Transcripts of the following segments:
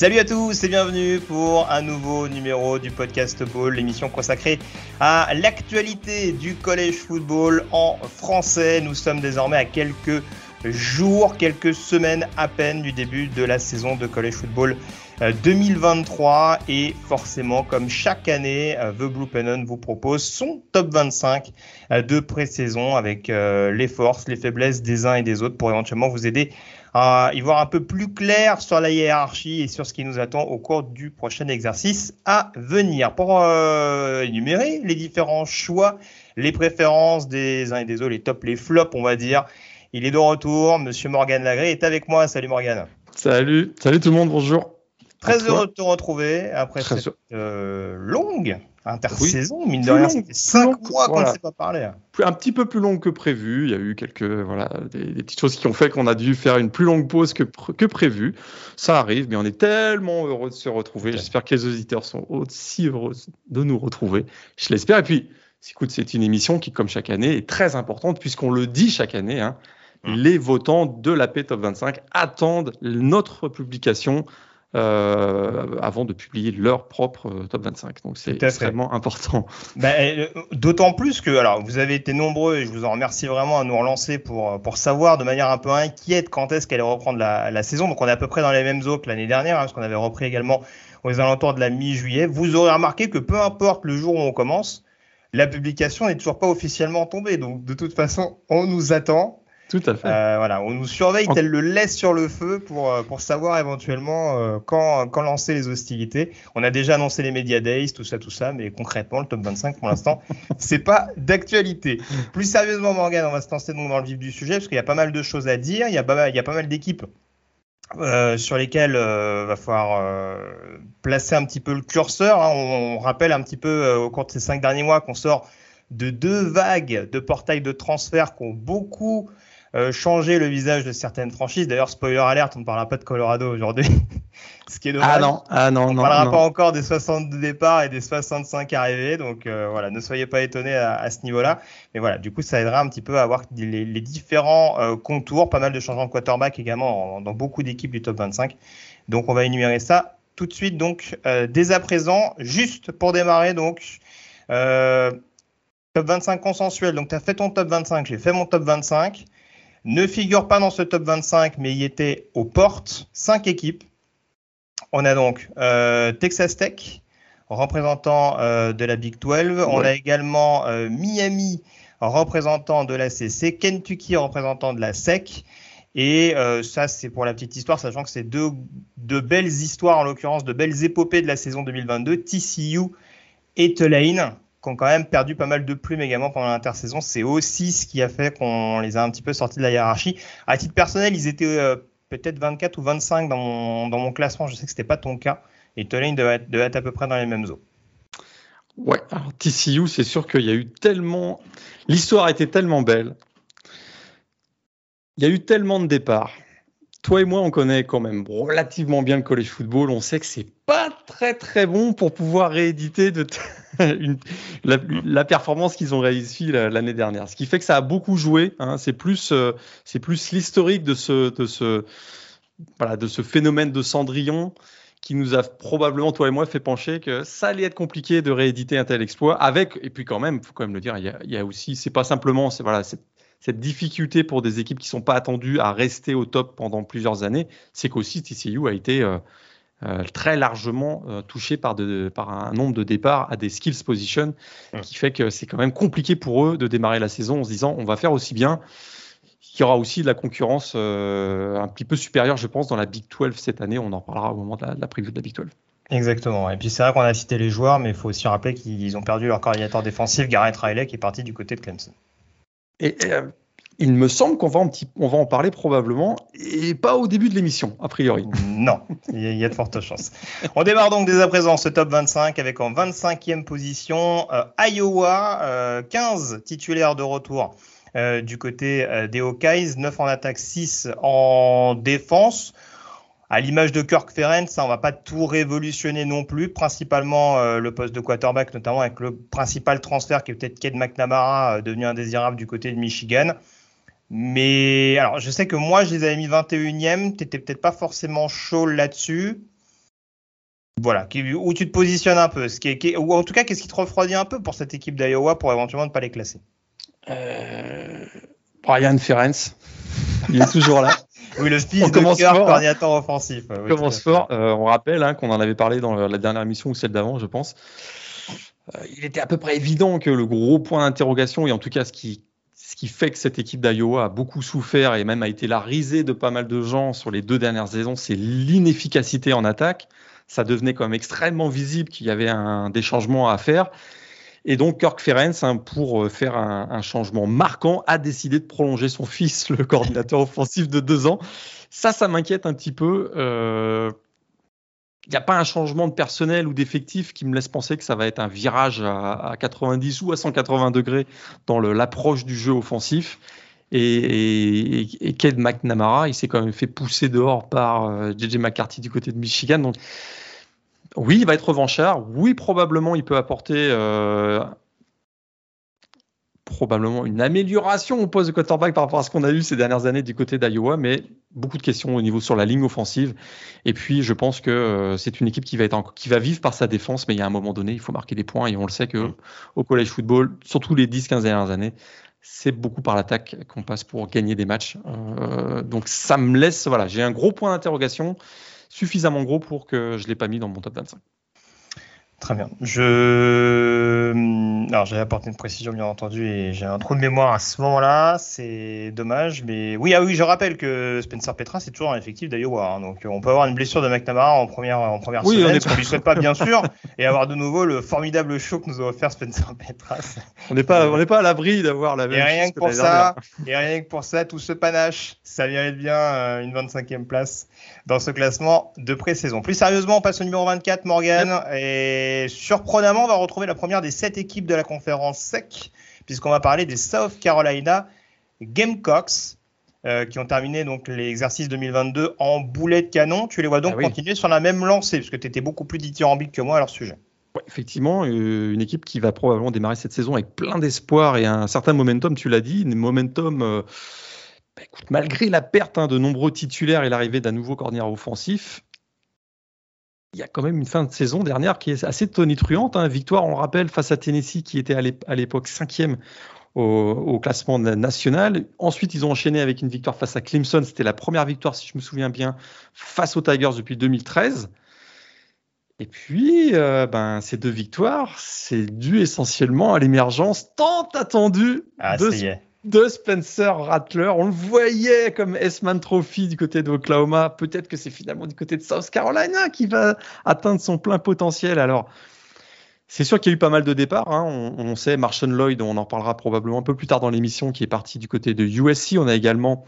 Salut à tous et bienvenue pour un nouveau numéro du podcast Ball, l'émission consacrée à l'actualité du collège football en français. Nous sommes désormais à quelques jours, quelques semaines à peine du début de la saison de collège football 2023 et forcément comme chaque année The Blue Pennon vous propose son top 25 de pré-saison avec euh, les forces, les faiblesses des uns et des autres pour éventuellement vous aider à y voir un peu plus clair sur la hiérarchie et sur ce qui nous attend au cours du prochain exercice à venir. Pour euh, énumérer les différents choix, les préférences des uns et des autres, les tops, les flops, on va dire, il est de retour. Monsieur Morgan Lagré est avec moi. Salut Morgan. Salut, salut tout le monde, bonjour. Très heureux de te retrouver après Très cette euh, longue intersaison. Mine de rien, ça fait 5 mois qu'on ne s'est pas parlé. Un petit peu plus longue que prévu. Il y a eu quelques voilà des, des petites choses qui ont fait qu'on a dû faire une plus longue pause que, que prévu. Ça arrive, mais on est tellement heureux de se retrouver. J'espère que les auditeurs sont aussi heureux de nous retrouver. Je l'espère. Et puis, écoute, c'est une émission qui, comme chaque année, est très importante puisqu'on le dit chaque année. hein, Mm. Les votants de la P Top 25 attendent notre publication euh, avant de publier leur propre euh, Top 25. Donc c'est extrêmement important. Ben, euh, D'autant plus que, alors, vous avez été nombreux et je vous en remercie vraiment à nous relancer pour, pour savoir de manière un peu inquiète quand est-ce qu'elle allait reprendre la, la saison. Donc, on est à peu près dans les mêmes eaux que l'année dernière, hein, parce qu'on avait repris également aux alentours de la mi-juillet. Vous aurez remarqué que peu importe le jour où on commence, la publication n'est toujours pas officiellement tombée. Donc, de toute façon, on nous attend. Tout à fait. Euh, voilà, on nous surveille tel le laisse sur le feu pour, euh, pour savoir éventuellement euh, quand, quand lancer les hostilités. On a déjà annoncé les Media Days, tout ça, tout ça, mais concrètement, le top 25 pour l'instant, c'est pas d'actualité. Plus sérieusement, Morgan, on va se lancer donc dans le vif du sujet parce qu'il y a pas mal de choses à dire. Il y a pas mal, il y a pas mal d'équipes euh, sur lesquelles euh, va falloir euh, placer un petit peu le curseur. hein. On, on rappelle un petit peu au cours de ces cinq derniers mois qu'on sort de deux vagues de portails de transfert qui ont beaucoup euh, changé le visage de certaines franchises. D'ailleurs, spoiler alert, on ne parlera pas de Colorado aujourd'hui. Ce qui est dommage. Ah non, ah non, On ne parlera non. pas encore des 62 départs et des 65 arrivés. Donc euh, voilà, ne soyez pas étonnés à, à ce niveau-là. Mais voilà, du coup, ça aidera un petit peu à avoir les, les différents euh, contours. Pas mal de changements de quarterback également en- dans beaucoup d'équipes du top 25. Donc on va énumérer ça tout de suite. Donc dès à présent, juste pour démarrer, donc top 25 consensuel. Donc tu as fait ton top 25, j'ai fait mon top 25. Ne figure pas dans ce top 25, mais il était aux portes. Cinq équipes. On a donc euh, Texas Tech, représentant euh, de la Big 12. On a également euh, Miami, représentant de la CC. Kentucky, représentant de la SEC. Et ça, c'est pour la petite histoire, sachant que c'est deux, deux belles histoires, en l'occurrence, de belles épopées de la saison 2022. TCU et Tulane, qui ont quand même perdu pas mal de plumes également pendant l'intersaison. C'est aussi ce qui a fait qu'on les a un petit peu sortis de la hiérarchie. À titre personnel, ils étaient euh, peut-être 24 ou 25 dans mon, classement. Je sais que c'était pas ton cas. Et Tulane devait être à peu près dans les mêmes eaux. Ouais, alors TCU, c'est sûr qu'il y a eu tellement. L'histoire a été tellement belle. Il y a eu tellement de départs. Toi et moi, on connaît quand même relativement bien le college football. On sait que c'est pas très très bon pour pouvoir rééditer de la, performance qu'ils ont réussi la- l'année dernière. Ce qui fait que ça a beaucoup joué. hein. C'est plus, euh, c'est plus l'historique de ce, de ce, voilà, de ce phénomène de Cendrillon qui nous a probablement, toi et moi, fait pencher que ça allait être compliqué de rééditer un tel exploit. Avec, et puis quand même, faut quand même le dire, il y a, aussi, c'est pas simplement, c'est voilà, cette, difficulté pour des équipes qui sont pas attendues à rester au top pendant plusieurs années, c'est qu'aussi TCU a été euh, euh, très largement euh, touché par, de, par un nombre de départs à des skills position, Ouais. qui fait que c'est quand même compliqué pour eux de démarrer la saison en se disant on va faire aussi bien. Il y aura aussi de la concurrence euh, un petit peu supérieure, je pense, dans la Big 12 cette année. On en parlera au moment de la, de la preview de la Big 12. Exactement. Et puis c'est vrai qu'on a cité les joueurs, mais il faut aussi rappeler qu'ils ont perdu leur coordinateur défensif, Garrett Riley, qui est parti du côté de Clemson. Et, euh, il me semble qu'on va, en parler probablement, et pas au début de l'émission, a priori. Non, il y, a de fortes chances. On démarre donc dès à présent ce top 25 avec en 25e position euh, Iowa, 15 euh, titulaires de retour euh, du côté des Hawkeyes, 9 en attaque, 6 en défense. À l'image de Kirk Ferenc, ça, on va pas tout révolutionner non plus, principalement le poste de quarterback, notamment avec le principal transfert qui est peut-être Ked McNamara, devenu indésirable du côté de Michigan. Mais alors, je sais que moi, je les avais mis 21e. Tu n'étais peut-être pas forcément chaud là-dessus. Voilà, où tu te positionnes un peu. Ce qui ou en tout cas, qu'est-ce qui te refroidit un peu pour cette équipe d'Iowa pour éventuellement ne pas les classer? Euh, Brian Ferenc. Il est toujours là. oui, le speed de cœur, hein. coordinateur offensif. On commence fort. Euh, on rappelle hein, qu'on en avait parlé dans la dernière émission ou celle d'avant, je pense. Euh, il était à peu près évident que le gros point d'interrogation, et en tout cas ce qui ce qui fait que cette équipe d'Iowa a beaucoup souffert et même a été la risée de pas mal de gens sur les deux dernières saisons, c'est l'inefficacité en attaque. Ça devenait quand même extrêmement visible qu'il y avait des changements à faire. Et donc Kirk Ferenc, hein, pour euh, faire un, changement marquant, a décidé de prolonger son fils, le coordinateur offensif de deux ans. Ça, ça m'inquiète un petit peu. Euh, il n'y a pas un changement de personnel ou d'effectif qui me laisse penser que ça va être un virage à, 90 ou à 180 degrés dans l'approche du jeu offensif. Et, et, McNamara, il s'est quand même fait pousser dehors par JJ euh, McCarthy du côté de Michigan. Donc, oui, il va être revanchard. Oui, probablement, il peut apporter euh, probablement une amélioration au poste de quarterback par rapport à ce qu'on a eu ces dernières années du côté d'Iowa, mais beaucoup de questions au niveau sur la ligne offensive. Et puis, je pense que euh, c'est une équipe qui va, être qui va vivre par sa défense, mais il y a un moment donné, il faut marquer des points. Et on le sait que mm. au collège football, surtout les 10-15 dernières années, c'est beaucoup par l'attaque qu'on passe pour gagner des matchs. Euh, donc, ça me laisse, voilà, j'ai un gros point d'interrogation, suffisamment gros pour que je ne l'ai pas mis dans mon top 25. Très bien. Je. Alors, j'avais apporté une précision, bien entendu, et j'ai un trou de mémoire à ce moment-là. C'est dommage, mais oui, ah oui, je rappelle que Spencer Petra, c'est toujours un effectif d'Iowa. Hein. donc, on peut avoir une blessure de McNamara en première, en première oui, semaine, ce qu'on lui souhaite pas, bien sûr, et avoir de nouveau le formidable show que nous a offert Spencer Petra. On n'est pas, on n'est pas à l'abri d'avoir la même. Et rien que pour ça, et rien que pour ça, tout ce panache, ça mérite bien euh, une 25e place dans ce classement de pré-saison. Plus sérieusement, on passe au numéro 24, Morgan, et surprenamment, on va retrouver la première des sept équipes de la conférence SEC, puisqu'on va parler des South Carolina Gamecocks. Euh, qui ont terminé donc l'exercice 2022 en boulet de canon. Tu les vois donc ah continuer sur la même lancée, parce que tu étais beaucoup plus dithyrambique que moi à leur sujet. effectivement, euh, une équipe qui va probablement démarrer cette saison avec plein d'espoir et un certain momentum, tu l'as dit, un momentum. Euh, bah, malgré la perte hein, de nombreux titulaires et l'arrivée d'un nouveau coordinateur offensif, il y a quand même une fin de saison dernière qui est assez tonitruante. Hein. Victoire, on le rappelle, face à Tennessee, qui était à l'époque cinquième au, classement national. Ensuite, ils ont enchaîné avec une victoire face à Clemson. C'était la première victoire, si je me souviens bien, face aux Tigers depuis 2013. Et puis, euh, ben, ces deux victoires, c'est dû essentiellement à l'émergence tant attendue ah, de, de Spencer Rattler. On le voyait comme S-Man Trophy du côté de Oklahoma. Peut-être que c'est finalement du côté de South Carolina qui va atteindre son plein potentiel. Alors, c'est sûr qu'il y a eu pas mal de départs. Hein. On, sait Marshall Lloyd, on en reparlera probablement un peu plus tard dans l'émission, qui est parti du côté de USC. On a également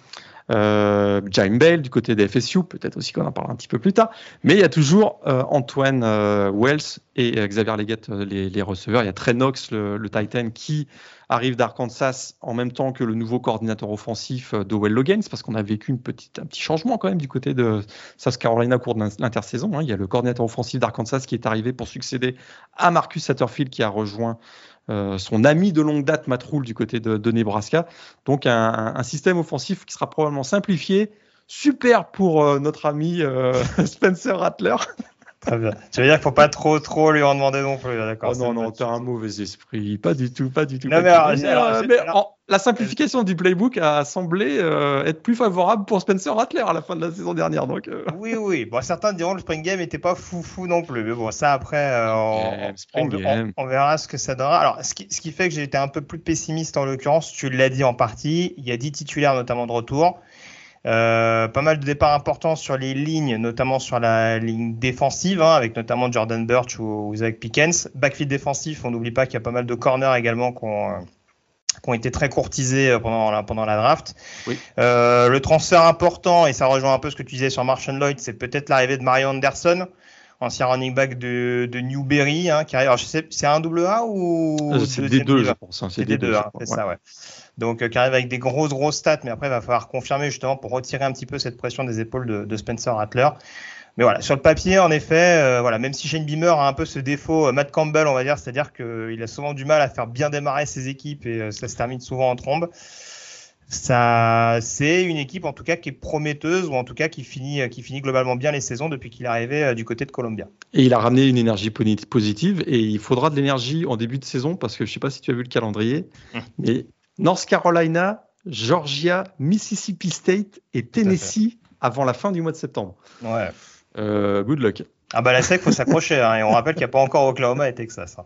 euh, Jaime Bell du côté des FSU, peut-être aussi qu'on en parlera un petit peu plus tard. Mais il y a toujours euh, Antoine euh, Wells et euh, Xavier Leggett, les, receveurs. Il y a Trey Knox, le, Titan, qui arrive d'Arkansas en même temps que le nouveau coordinateur offensif de Well Logan, parce qu'on a vécu une petite, un petit changement quand même du côté de South Carolina au cours de l'intersaison. Hein. Il y a le coordinateur offensif d'Arkansas qui est arrivé pour succéder à Marcus Satterfield qui a rejoint euh, son ami de longue date, Matt du côté de, Nebraska. Donc un, système offensif qui sera probablement simplifié, super pour euh, notre ami euh, Spencer Rattler. Très bien. Tu veux dire qu'il faut pas trop trop lui en demander non plus, d'accord oh Non, non, t'as un mauvais esprit, pas du tout, pas du tout. Non, mais, la simplification du playbook a semblé euh, être plus favorable pour Spencer Rattler à la fin de la saison dernière. Donc, euh. Oui, oui. Bon, certains diront que le spring game n'était pas fou fou non plus, mais bon, ça après, euh, on, verra ce que ça donnera. Alors, ce qui, ce qui fait que j'ai été un peu plus pessimiste en l'occurrence, tu l'as dit en partie, il y a 10 titulaires notamment de retour. Euh, pas mal de départs importants sur les lignes, notamment sur la ligne défensive, hein, avec notamment Jordan Birch ou, Zach Pickens. Backfield défensif, on n'oublie pas qu'il y a pas mal de corners également qui ont, qui ont été très courtisés pendant la, pendant la draft. le transfert important, et ça rejoint un peu ce que tu disais sur Martian Lloyd, c'est peut-être l'arrivée de Mario Anderson ancien running back de, de Newberry, hein, qui arrive. c'est un double A ou C'est des deux, je pense. Hein, c'est des deux, c'est ça, ouais. Donc, qui arrive avec des grosses, grosses stats, mais après, il va falloir confirmer justement pour retirer un petit peu cette pression des épaules de, de Spencer Rattler. Mais voilà, sur le papier, en effet, euh, voilà, même si Shane Beamer a un peu ce défaut, euh, Matt Campbell, on va dire, c'est-à-dire qu'il a souvent du mal à faire bien démarrer ses équipes et euh, ça se termine souvent en trombe. Ça, c'est une équipe en tout cas qui est prometteuse ou en tout cas qui finit, qui finit globalement bien les saisons depuis qu'il est arrivé du côté de Columbia. Et il a ramené une énergie positive et il faudra de l'énergie en début de saison parce que je ne sais pas si tu as vu le calendrier, hum. mais North Carolina, Georgia, Mississippi State et Tennessee avant la fin du mois de septembre. Ouais. Euh, good luck. Ah bah la SEC, faut s'accrocher. Hein, et on rappelle qu'il n'y a pas encore Oklahoma et Texas. Hein.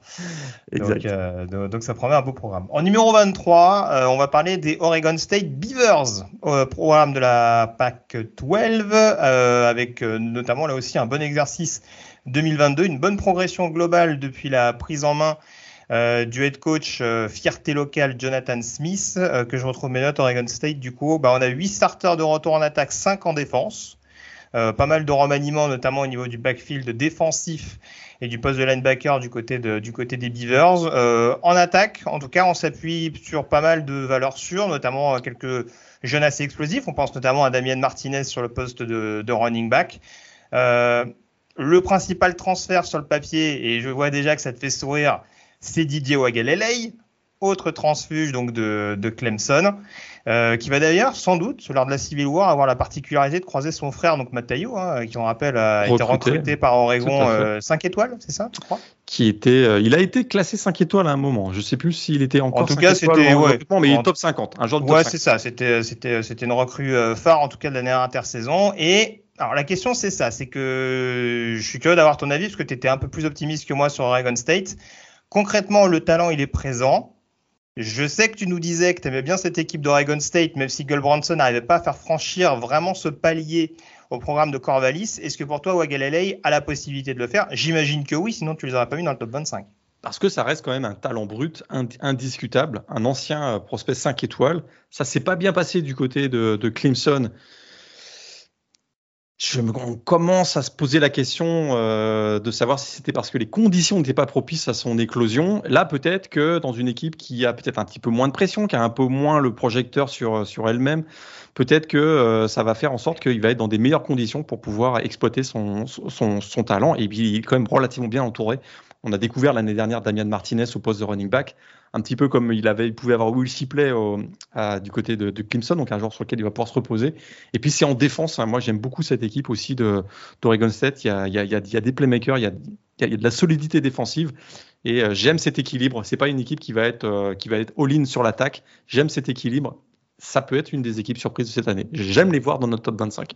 Donc, euh, donc, ça promet un beau programme. En numéro 23, euh, on va parler des Oregon State Beavers, programme de la PAC 12, avec notamment là aussi un bon exercice 2022, une bonne progression globale depuis la prise en main du head coach fierté locale Jonathan Smith, que je retrouve mes notes Oregon State. Du coup, bah, on a 8 starters de retour en attaque, 5 en défense. Euh, pas mal de remaniements, notamment au niveau du backfield défensif et du poste de linebacker du côté, des Beavers. Euh, en attaque, en tout cas, on s'appuie sur pas mal de valeurs sûres, notamment quelques jeunes assez explosifs. On pense notamment à Damien Martinez sur le poste de, running back. Euh, le principal transfert sur le papier, et je vois déjà que ça te fait sourire, c'est Didier Wagalelei, autre transfuge donc de, de Clemson. Euh, qui va d'ailleurs, sans doute, lors de la Civil War, avoir la particularité de croiser son frère, donc Matteo, hein, qui, on rappelle, a été recruté par Oregon 5 euh, étoiles, c'est ça, tu crois? Qui était, euh, il a été classé 5 étoiles à un moment. Je ne sais plus s'il était encore. En tout cas, c'était ouais, mais il est top 50, un genre de Ouais, c'est ça. C'était, c'était, c'était une recrue phare en tout cas de l'année intersaison. Et alors la question c'est ça, c'est que je suis curieux d'avoir ton avis parce que tu étais un peu plus optimiste que moi sur Oregon State. Concrètement, le talent il est présent. Je sais que tu nous disais que tu aimais bien cette équipe d'Oregon State, même si Gull Branson n'arrivait pas à faire franchir vraiment ce palier au programme de Corvallis. Est-ce que pour toi, Wagalele a la possibilité de le faire? J'imagine que oui, sinon tu les aurais pas mis dans le top 25. Parce que ça reste quand même un talent brut indiscutable, un ancien euh, prospect 5 étoiles. Ça s'est pas bien passé du côté de, de Clemson je on commence à se poser la question euh, de savoir si c'était parce que les conditions n'étaient pas propices à son éclosion. Là, peut-être que dans une équipe qui a peut-être un petit peu moins de pression, qui a un peu moins le projecteur sur, sur elle-même, peut-être que euh, ça va faire en sorte qu'il va être dans des meilleures conditions pour pouvoir exploiter son, son, son talent. Et puis, il est quand même relativement bien entouré. On a découvert l'année dernière Damian Martinez au poste de running back un petit peu comme il, avait, il pouvait avoir Will du côté de, Clemson, donc un joueur sur lequel il va pouvoir se reposer. Et puis c'est en défense, hein. moi j'aime beaucoup cette équipe aussi d'Oregon State, il y, a, il, y a, des playmakers, il y a, il y a de la solidité défensive. Et euh, j'aime cet équilibre. C'est pas une équipe qui va être euh, qui va être all-in sur l'attaque. J'aime cet équilibre. Ça peut être une des équipes surprises de cette année. J'aime les voir dans notre top 25.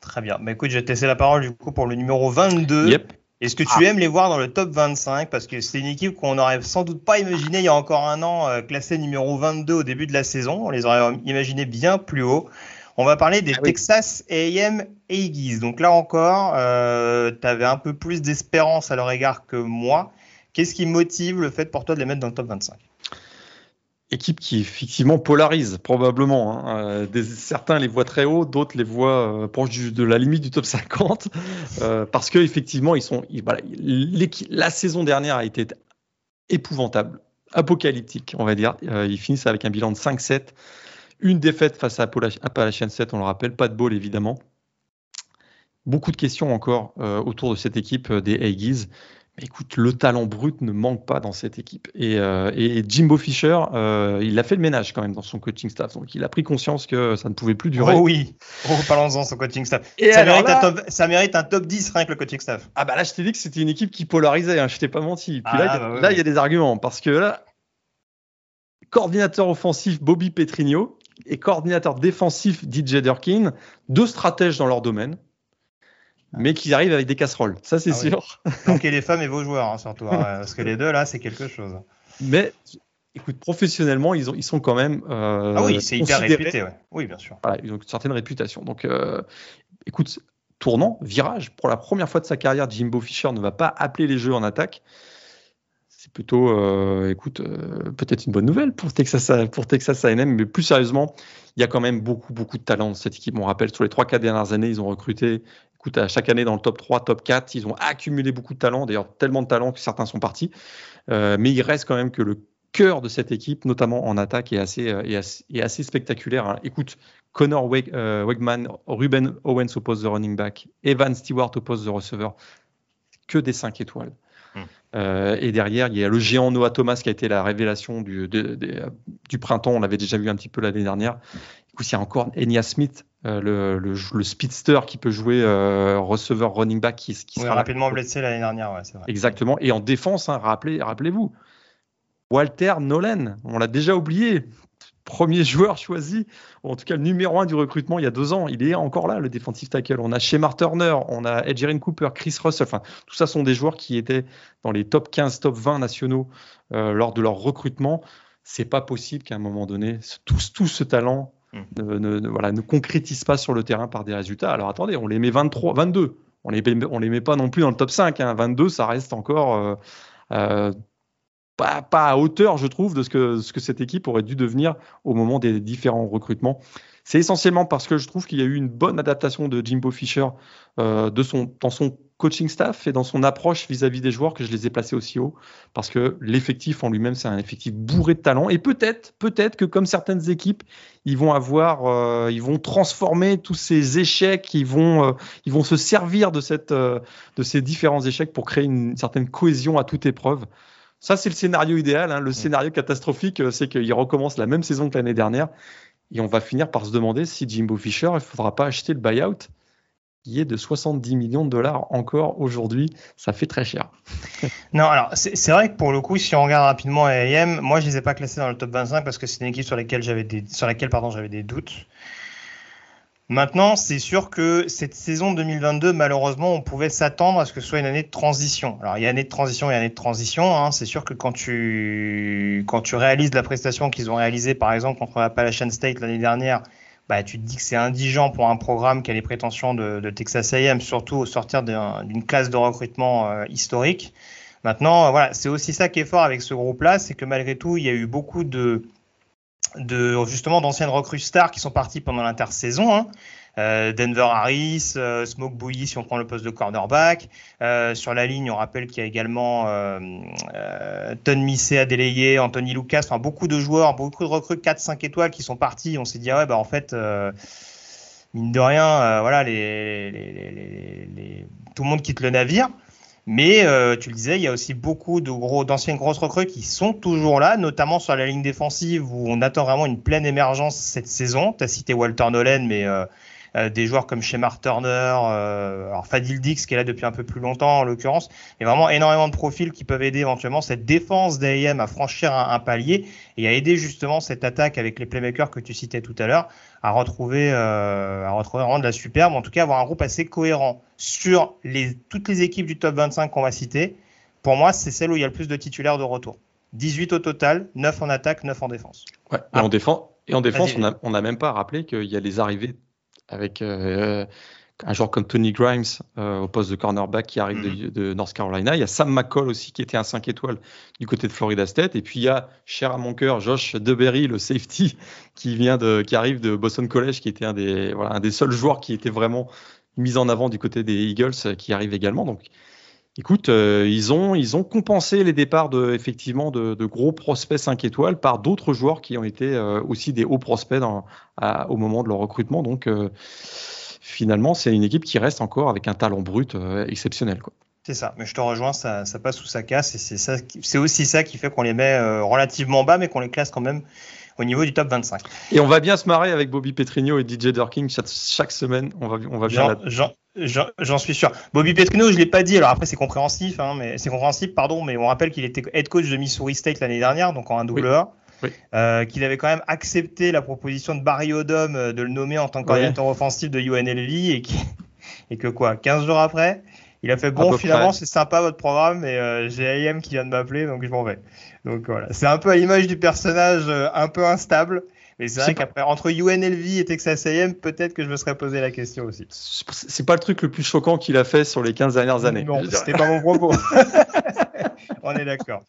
Très bien. Mais écoute, je vais te laisser la parole du coup pour le numéro 22. Yep. Est-ce que tu ah. aimes les voir dans le top 25 Parce que c'est une équipe qu'on n'aurait sans doute pas imaginé il y a encore un an, euh, classée numéro 22 au début de la saison. On les aurait imaginés bien plus haut. On va parler des ah Texas AM Aggies. Donc là encore, euh, tu avais un peu plus d'espérance à leur égard que moi. Qu'est-ce qui motive le fait pour toi de les mettre dans le top 25 équipe qui effectivement polarise probablement. Hein. Euh, certains les voient très haut, d'autres les voient euh, proche de la limite du top 50 euh, parce que effectivement ils sont. la saison dernière a été épouvantable, apocalyptique, on va dire. ils finissent avec un bilan de 5-7, une défaite face à Appalachian 7, on le rappelle, pas de ball évidemment. Beaucoup de questions encore autour de cette équipe des Aggies écoute, le talent brut ne manque pas dans cette équipe. Et, euh, Jimbo Fisher, euh, il a fait le ménage quand même dans son coaching staff. Donc il a pris conscience que ça ne pouvait plus durer. Oh oui, oh, parlons-en son coaching staff. Et ça, mérite un top, ça, mérite un top, 10 rien que le coaching staff. Ah bah là, je t'ai dit que c'était une équipe qui polarisait, hein, je t'ai pas menti. Puis là, ah, bah il y a des arguments. Parce que là, coordinateur offensif Bobby Petrigno et coordinateur défensif DJ Durkin, deux stratèges dans leur domaine mais qu'ils arrivent avec des casseroles. Ça, c'est ah sûr. Donc, les femmes et vos joueurs, hein, surtout. Hein, parce que les deux, là, c'est quelque chose. Mais, écoute, professionnellement, ils, ont, ils sont quand même. Euh, ah oui, c'est hyper réputé, ouais. Oui, bien sûr. Voilà, ils ont une certaine réputation. Donc, euh, écoute, tournant, virage, pour la première fois de sa carrière, Jimbo Fisher ne va pas appeler les jeux en attaque. c'est plutôt, euh, écoute, peut-être une bonne nouvelle pour Texas, pour Texas A&M, mais plus sérieusement, il y a quand même beaucoup, beaucoup de talent dans cette équipe. On rappelle, sur les 3-4 dernières années, ils ont recruté, écoute, à chaque année dans le top 3, top 4, ils ont accumulé beaucoup de talent, d'ailleurs tellement de talent que certains sont partis, mais il reste quand même que le cœur de cette équipe, notamment en attaque, est assez, est assez, spectaculaire. Hein. Écoute, Connor Wegman, Ruben Owens poste de running back, Evan Stewart au poste de receveur, que des 5 étoiles. Hmm. Euh, et derrière, il y a le géant Noah Thomas qui a été la révélation du, du printemps. On l'avait déjà vu un petit peu l'année dernière. Écoute, il y a encore Enya Smith, euh, le, le, speedster qui peut jouer euh, receveur running back qui, qui sera rapidement blessé l'année dernière. Ouais, vrai. Exactement. Et en défense, hein, rappelez, rappelez-vous, Walter Nolan, on l'a déjà oublié premier joueur choisi, ou en tout cas le numéro un du recrutement il y a deux ans. Il est encore là, le defensive tackle. On a Shemar Turner, on a Edgerrin Cooper, Chris Russell. Enfin, tout ça sont des joueurs qui étaient dans les top 15, top 20 nationaux euh, lors de leur recrutement. C'est pas possible qu'à un moment donné, tout, tout ce talent ne, voilà, ne concrétise pas sur le terrain par des résultats. Alors attendez, on les met 23, 22. On les, on les met pas non plus dans le top 5. 22, hein. ça reste encore euh, euh, pas, à hauteur, je trouve, de ce que, ce que cette équipe aurait dû devenir au moment des différents recrutements. C'est essentiellement parce que je trouve qu'il y a eu une bonne adaptation de Jimbo Fisher euh, de son, dans son coaching staff et dans son approche vis-à-vis des joueurs que je les ai placés aussi haut. Parce que l'effectif en lui-même, c'est un effectif bourré de talent. Et peut-être, peut-être que comme certaines équipes, ils vont avoir, euh, ils vont transformer tous ces échecs, ils vont, euh, ils vont se servir de, cette, de ces différents échecs pour créer une certaine cohésion à toute épreuve. Ça, c'est le scénario idéal. Hein. Le scénario catastrophique, euh, c'est qu'il recommence la même saison que l'année dernière. Et on va finir par se demander si Jimbo Fisher, il ne faudra pas acheter le buyout qui est de 70 millions de dollars encore aujourd'hui. Ça fait très cher. non, alors c'est vrai que pour le coup, si on regarde rapidement AM, moi je ne les ai pas classés dans le top 25 parce que c'est une équipe sur laquelle j'avais des, sur laquelle pardon j'avais des doutes. Maintenant, c'est sûr que cette saison 2022, malheureusement, on pouvait s'attendre à ce que ce soit une année de transition. Alors, il y a année de transition et année de transition. Hein. C'est sûr que quand tu, quand tu réalises la prestation qu'ils ont réalisée, par exemple, contre Appalachian State l'année dernière, bah, tu te dis que c'est indigent pour un programme qui a les prétentions de, Texas A&M, surtout au sortir d'une classe de recrutement euh, historique. Maintenant, voilà, c'est aussi ça qui est fort avec ce groupe-là, c'est que malgré tout, il y a eu beaucoup de justement d'anciennes recrues stars qui sont parties pendant l'intersaison. Hein. Euh, Denver Harris, euh, Smoke Bouilly si on prend le poste de cornerback. Euh, sur la ligne, on rappelle qu'il y a également Ton Missé à délayer, Anthony Lucas, enfin beaucoup de joueurs, beaucoup de recrues 4-5 étoiles qui sont partis. On s'est dit, ah ouais, bah en fait, mine de rien, voilà, tout le monde quitte le navire. Mais tu le disais, il y a aussi beaucoup de gros d'anciennes grosses recrues qui sont toujours là, notamment sur la ligne défensive où on attend vraiment une pleine émergence cette saison. Tu as cité Walter Nolan, mais euh, des joueurs comme Shemar Turner, alors Fadil Dix qui est là depuis un peu plus longtemps en l'occurrence, mais vraiment énormément de profils qui peuvent aider éventuellement cette défense d'AIM à franchir un, un, palier et à aider justement cette attaque avec les playmakers que tu citais tout à l'heure à retrouver, à retrouver vraiment de la superbe, en tout cas avoir un groupe assez cohérent sur les, toutes les équipes du top 25 qu'on va citer, pour moi, c'est celle où il y a le plus de titulaires de retour. 18 au total, 9 en attaque, 9 en défense. et, en défense, et en défense, on n'a même pas rappelé qu'il y a les arrivées avec euh, un joueur comme Tony Grimes euh, au poste de cornerback qui arrive mm. de, North Carolina. Il y a Sam McCall aussi qui était un 5 étoiles du côté de Florida State. Et puis il y a, cher à mon cœur, Josh DeBerry, le safety, qui, vient de, qui arrive de Boston College, qui était un des, voilà, un des seuls joueurs qui était vraiment mise en avant du côté des Eagles euh, qui arrivent également. Donc, écoute, euh, ils, ont, ont compensé les départs de, effectivement, de, gros prospects 5 étoiles par d'autres joueurs qui ont été euh, aussi des hauts prospects au moment de leur recrutement. Donc, finalement, c'est une équipe qui reste encore avec un talent brut exceptionnel. C'est ça, mais je te rejoins, ça, ça passe ou ça casse, c'est, c'est aussi ça qui fait qu'on les met relativement bas, mais qu'on les classe quand même au niveau du top 25. Et on va bien se marrer avec Bobby Petrino et DJ Durkin chaque, semaine. On va, on va bien J'en suis sûr. Bobby Petrino, je l'ai pas dit. Alors après, c'est compréhensif, hein, mais c'est compréhensible, pardon. Mais on rappelle qu'il était head coach de Missouri State l'année dernière, donc en un double A. Euh, qu'il avait quand même accepté la proposition de Barry Odom euh, de le nommer en tant qu'orientateur offensif de UNLV et, et que quoi, 15 jours après, il a fait bon, finalement, c'est sympa votre programme, et euh, j'ai AM qui vient de m'appeler, donc je m'en vais. Donc voilà, c'est un peu à l'image du personnage euh, un peu instable. Mais c'est vrai qu'après, entre UNLV et Texas AM, peut-être que je me serais posé la question aussi. C'est pas le truc le plus choquant qu'il a fait sur les 15 dernières années. Non, c'était pas mon propos. on est d'accord.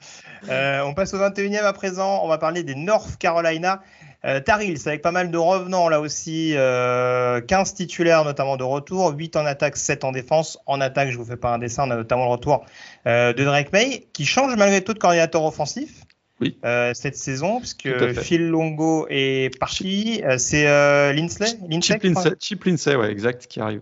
Euh, on passe au 21e à présent. On va parler des North Carolina. Euh, Tarils, avec pas mal de revenants là aussi, euh, 15 titulaires notamment de retour, 8 en attaque, 7 en défense. En attaque, je vous fais pas un dessin, on a notamment le retour euh, de Drake May, qui change malgré tout de coordinateur offensif. Oui. Euh, cette saison, puisque Phil Longo est parti. Euh, c'est Linsley, Lindsay, Chip, Lindsay, ouais, exact, qui arrive.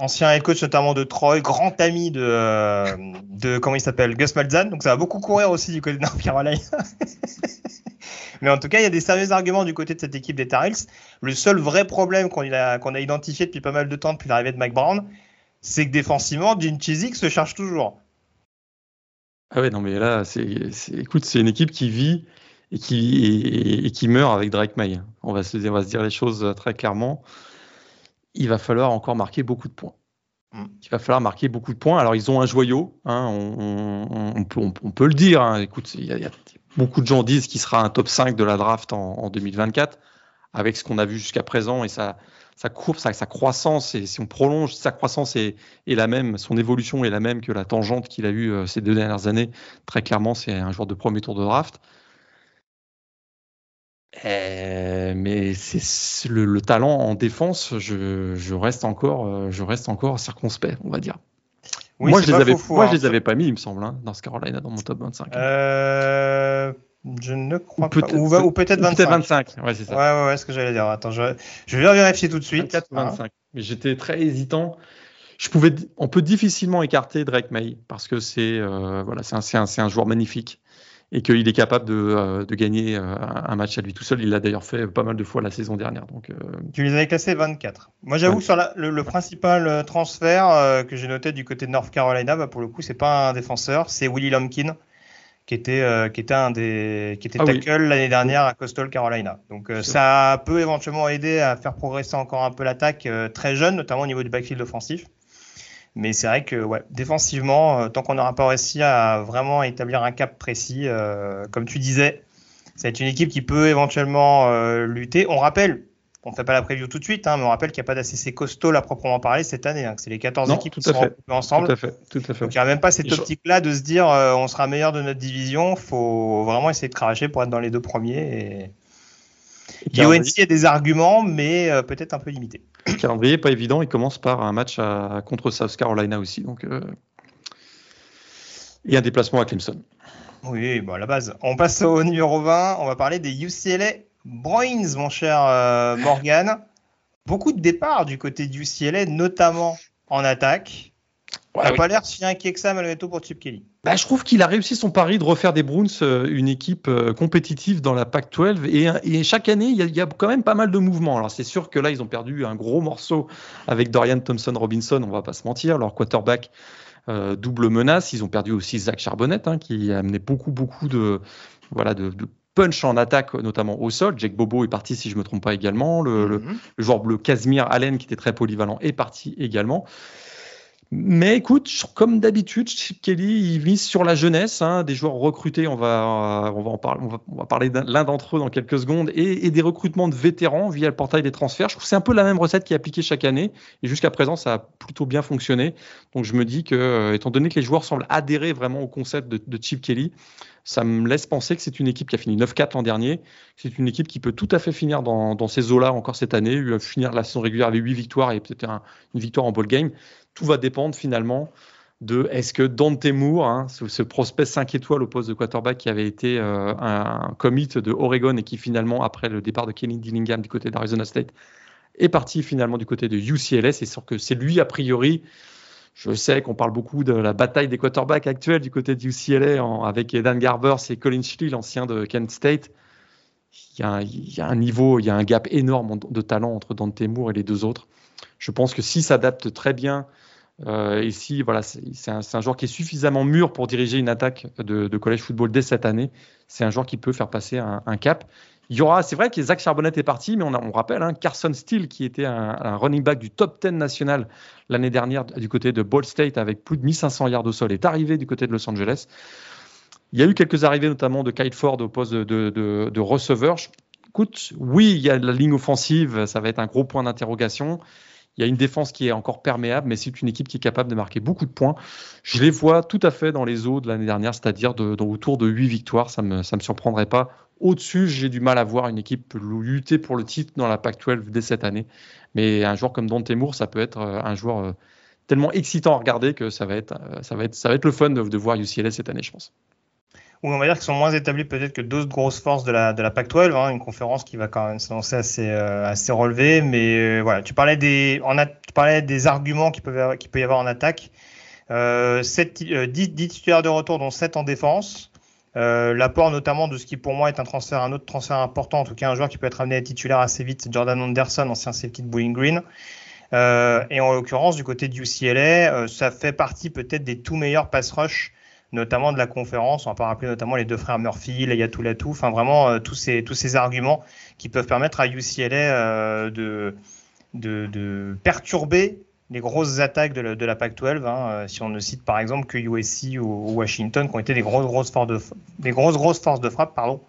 Ancien head coach notamment de Troy, grand ami de, de comment il s'appelle, Gus Malzahn. Donc ça va beaucoup courir aussi du côté de North Carolina. Mais en tout cas, il y a des sérieux arguments du côté de cette équipe des Tar Heels. Le seul vrai problème qu'on a, identifié depuis pas mal de temps depuis l'arrivée de Mike Brown, c'est que défensivement, Gene Chizik se charge toujours. Ah ouais, non, mais là, c'est, écoute, c'est une équipe qui vit et qui, meurt avec Drake May. On va, se, on va se dire les choses très clairement. Il va falloir encore marquer beaucoup de points. Mm. Il va falloir marquer beaucoup de points. Alors, ils ont un joyau, hein, on, on, on, peut, on, peut, le dire. Hein. Écoute, il y, a, il y, a, beaucoup de gens disent qu'il sera un top 5 de la draft en, en 2024, avec ce qu'on a vu jusqu'à présent et sa, sa courbe, sa, sa, croissance, et si on prolonge, sa croissance est, est, la même, son évolution est la même que la tangente qu'il a eue euh, ces deux dernières années. Très clairement, c'est un joueur de premier tour de draft. Euh, mais c'est le, le, talent en défense, je, je, reste encore, euh, je reste encore circonspect, on va dire. Oui, moi, je les avais, moi, hein, je les avais pas mis, il me semble, hein, dans ce Carolina, dans mon top 25. Euh, je ne crois ou pas. Ou, ou peut-être 25. Peut 25, ouais, c'est ça. Ouais, ouais, ouais, ce que j'allais dire. Attends, je, je vais vérifier tout de suite. 24 ou 25. Hein. Mais j'étais très hésitant. Je pouvais, on peut difficilement écarter Drake May parce que c'est euh, voilà, c'est un, un, un, joueur magnifique et qu'il est capable de, euh, de gagner euh, un match à lui tout seul. Il l'a d'ailleurs fait pas mal de fois la saison dernière. Donc, euh... Tu les avais classés 24. Moi, j'avoue ouais. que sur la, le, le, principal transfert que j'ai noté du côté de North Carolina, bah, pour le coup, c'est pas un défenseur, c'est Willie Lumpkin qui était, euh, qui était un des qui était ah tackle oui. l'année dernière à Coastal Carolina. Donc euh, ça peut éventuellement aider à faire progresser encore un peu l'attaque euh, très jeune, notamment au niveau du backfield offensif. Mais c'est vrai que ouais, défensivement, euh, tant qu'on n'aura pas réussi à vraiment établir un cap précis, euh, comme tu disais, c'est une équipe qui peut éventuellement euh, lutter. On rappelle, on ne fait pas la preview tout de suite, hein, mais on rappelle qu'il n'y a pas d'ACC costaud à proprement parler cette année. Hein, c'est les 14 non, équipes qui seront regroupées ensemble. Tout à fait. Tout à fait. Donc il n'y a même pas cette optique-là de se dire euh, on sera meilleur de notre division. Il faut vraiment essayer de cracher pour être dans les deux premiers. Et... UNC a des arguments, mais euh, peut-être un peu limités. Calendrier pas évident. Il commence par un match à, contre South Carolina aussi. Donc, euh... Et un déplacement à Clemson. Oui, bon, à la base. On passe au numéro 20. On va parler des UCLA Bruins, mon cher euh, Morgan. Beaucoup de départs du côté du UCLA, notamment en attaque. Ouais, n'a oui. pas l'air si inquiet que ça malgré tout pour Chip Kelly. Bah, je trouve qu'il a réussi son pari de refaire des Bruins euh, une équipe euh, compétitive dans la Pac-12 et, et, chaque année il y, y, a quand même pas mal de mouvements. Alors c'est sûr que là ils ont perdu un gros morceau avec Dorian Thompson Robinson, on va pas se mentir, leur quarterback euh, double menace. Ils ont perdu aussi Zach Charbonnet hein, qui a amené beaucoup beaucoup de voilà de, de punch en attaque, notamment au sol. Jake Bobo est parti, si je me trompe pas également. Le, mm -hmm. le, le joueur bleu Casimir Allen, qui était très polyvalent, est parti également. Mais écoute, comme d'habitude, Chip Kelly, il mise sur la jeunesse, hein, des joueurs recrutés. On va, on va en parler, on va, parler l'un d'entre eux dans quelques secondes, et, des recrutements de vétérans via le portail des transferts. Je trouve que c'est un peu la même recette qui est appliquée chaque année, et jusqu'à présent, ça a plutôt bien fonctionné. Donc je me dis que, euh, étant donné que les joueurs semblent adhérer vraiment au concept de, de Chip Kelly, ça me laisse penser que c'est une équipe qui a fini 9-4 l'an dernier. C'est une équipe qui peut tout à fait finir dans, ces eaux-là encore cette année, finir la saison régulière avec 8 victoires et peut-être un, une victoire en ball game tout va dépendre finalement de est-ce que Dante Moore, hein, ce, prospect 5 étoiles au poste de quarterback qui avait été euh, un, un, commit de Oregon et qui finalement, après le départ de Kenny Dillingham du côté d'Arizona State, est parti finalement du côté de UCLA. C'est sûr que c'est lui, a priori, je sais qu'on parle beaucoup de la bataille des quarterbacks actuels du côté de UCLA avec Dan Garber, c'est Colin Schley, l'ancien de Kent State. Il y, a, il y, a, un niveau, il y a un gap énorme de talent entre Dante Moore et les deux autres. Je pense que s'il s'adapte très bien euh, si voilà, c'est un, joueur qui est suffisamment mûr pour diriger une attaque de, de college football dès cette année, c'est un joueur qui peut faire passer un, cap. Il y aura, c'est vrai que Zach Charbonnet est parti, mais on, a, on rappelle hein, Carson Steele qui était un, un, running back du top 10 national l'année dernière du côté de Ball State avec plus de 1500 yards au sol est arrivé du côté de Los Angeles. Il y a eu quelques arrivées notamment de Kyle Ford au poste de, de receveur écoute, oui, il y a la ligne offensive, ça va être un gros point d'interrogation. Il y a une défense qui est encore perméable, mais c'est une équipe qui est capable de marquer beaucoup de points. Je les vois tout à fait dans les eaux de l'année dernière, c'est-à-dire autour de 8 victoires. Ça ne me, surprendrait pas. Au-dessus, j'ai du mal à voir une équipe lutter pour le titre dans la PAC-12 dès cette année. Mais un joueur comme Dante Moore, ça peut être euh, un joueur euh, tellement excitant à regarder que ça va être, euh, le fun de, de voir UCLA cette année, je pense. Oui, on va dire qu'ils sont moins établis peut-être que d'autres grosses forces de la, de la PAC-12, hein, une conférence qui va quand même s'annoncer assez, euh, assez relevée. Mais euh, voilà, tu parlais, des, arguments qu'il peut, qu peut y avoir en attaque. Euh, 7, 10, 10, titulaires de retour, dont 7 en défense. Euh, L'apport notamment de ce qui pour moi est un transfert, autre transfert important, en tout cas un joueur qui peut être amené à titulaire assez vite, Jordan Anderson, ancien safety de Bowling Green. Euh, et en l'occurrence, du côté du UCLA, euh, ça fait partie peut-être des tout meilleurs pass rush notamment de la conférence. On va pas rappeler notamment les deux frères Murphy, Layatoulatou, enfin vraiment euh, tous, ces, tous ces arguments qui peuvent permettre à UCLA euh, de, perturber les grosses attaques de la, de la Pac-12. Hein, euh, si on ne cite par exemple que USC ou, Washington, qui ont été des grosses, forces de, des grosses, grosses forces de frappe pardon,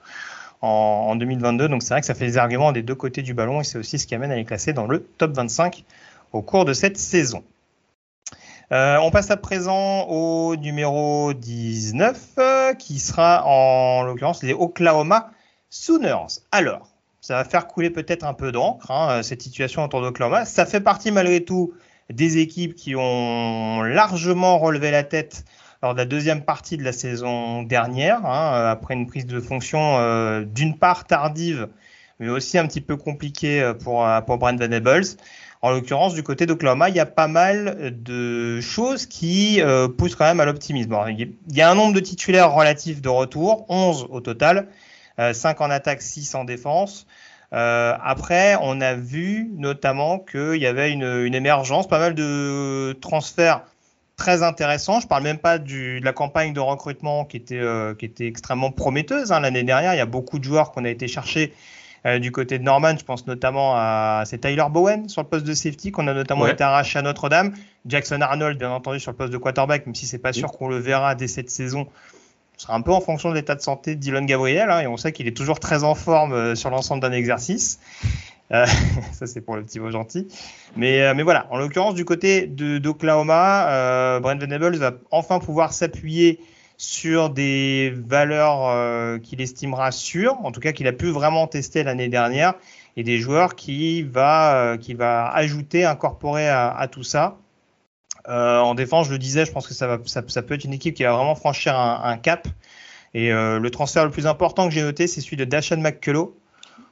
en, en 2022. Donc c'est vrai que ça fait des arguments des deux côtés du ballon et c'est aussi ce qui amène à les classer dans le top 25 au cours de cette saison. Euh, on passe à présent au numéro 19, euh, qui sera en l'occurrence les Oklahoma Sooners. Alors, ça va faire couler peut-être un peu d'encre, hein, cette situation autour d'Oklahoma. Ça fait partie malgré tout des équipes qui ont largement relevé la tête lors de la deuxième partie de la saison dernière, hein, après une prise de fonction euh, d'une part tardive, mais aussi un petit peu compliquée pour, pour Brent. En l'occurrence, du côté d'Oklahoma, il y a pas mal de choses qui euh, poussent quand même à l'optimisme. Il y a un nombre de titulaires relatifs de retour, 11 au total, euh, 5 en attaque, 6 en défense. Euh, après, on a vu notamment qu'il y avait une, émergence, pas mal de transferts très intéressants. Je parle même pas de la campagne de recrutement qui était, euh, qui était extrêmement prometteuse hein, l'année dernière. Il y a beaucoup de joueurs qu'on a été chercher euh, du côté de Norman, je pense notamment à c'est Tyler Bowen sur le poste de safety qu'on a notamment ouais. été arraché à Notre-Dame. Jackson Arnold, bien entendu, sur le poste de quarterback, même si c'est pas sûr qu'on le verra dès cette saison. Ce sera un peu en fonction de l'état de santé de Dylan Gabriel, hein, et on sait qu'il est toujours très en forme euh, sur l'ensemble d'un exercice. Euh, ça, c'est pour le petit mot gentil. Mais, euh, mais voilà, en l'occurrence, du côté d'Oklahoma, euh, Brent Venables va enfin pouvoir s'appuyer sur des valeurs euh, qu'il estimera sûres, en tout cas qu'il a pu vraiment tester l'année dernière, et des joueurs qui va, euh, ajouter, incorporer à, tout ça. Euh, en défense, je le disais, je pense que ça, peut être une équipe qui va vraiment franchir un, un cap. Et le transfert le plus important que j'ai noté, c'est celui de Dashan McCullough,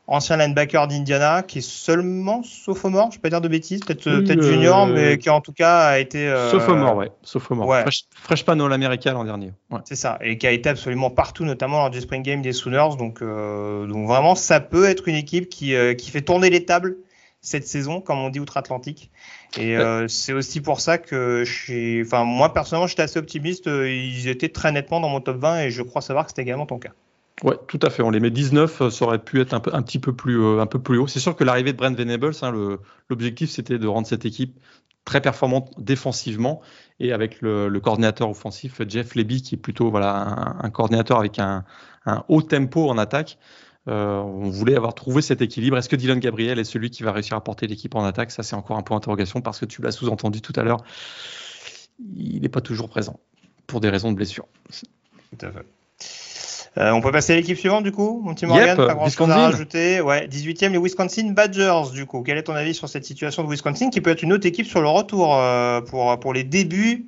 ancien linebacker d'Indiana, qui est seulement sophomore, je peux pas dire de bêtises, peut-être oui, peut junior, euh... mais qui en tout cas a été. Euh... Sophomore, ouais, sophomore. Ouais. Fresh, freshman All-American l'an dernier. Ouais. C'est ça, et qui a été absolument partout, notamment lors du Spring Game des Sooners. Donc, euh, donc vraiment, ça peut être une équipe qui, euh, qui fait tourner les tables cette saison, comme on dit outre-Atlantique. Et euh, c'est aussi pour ça que je suis, enfin, moi personnellement, j'étais assez optimiste. Ils étaient très nettement dans mon top 20 et je crois savoir que c'était également ton cas. Ouais, tout à fait. On les met 19, ça aurait pu être un, peu, un petit peu plus, euh, un peu plus haut. C'est sûr que l'arrivée de Brent Venables, hein, l'objectif c'était de rendre cette équipe très performante défensivement et avec le, le coordinateur offensif Jeff Leby qui est plutôt voilà un, un coordinateur avec un, un, haut tempo en attaque. Euh, on voulait avoir trouvé cet équilibre. Est-ce que Dylan Gabriel est celui qui va réussir à porter l'équipe en attaque? Ça, c'est encore un point d'interrogation parce que tu l'as sous-entendu tout à l'heure. Il n'est pas toujours présent pour des raisons de blessure. Tout à fait. Euh, on peut passer à l'équipe suivante du coup, mon petit Morgan, yep, pas grand Wisconsin. chose à rajouter. Ouais, 18e les Wisconsin Badgers du coup. Quel est ton avis sur cette situation de Wisconsin qui peut être une autre équipe sur le retour euh, pour, pour les débuts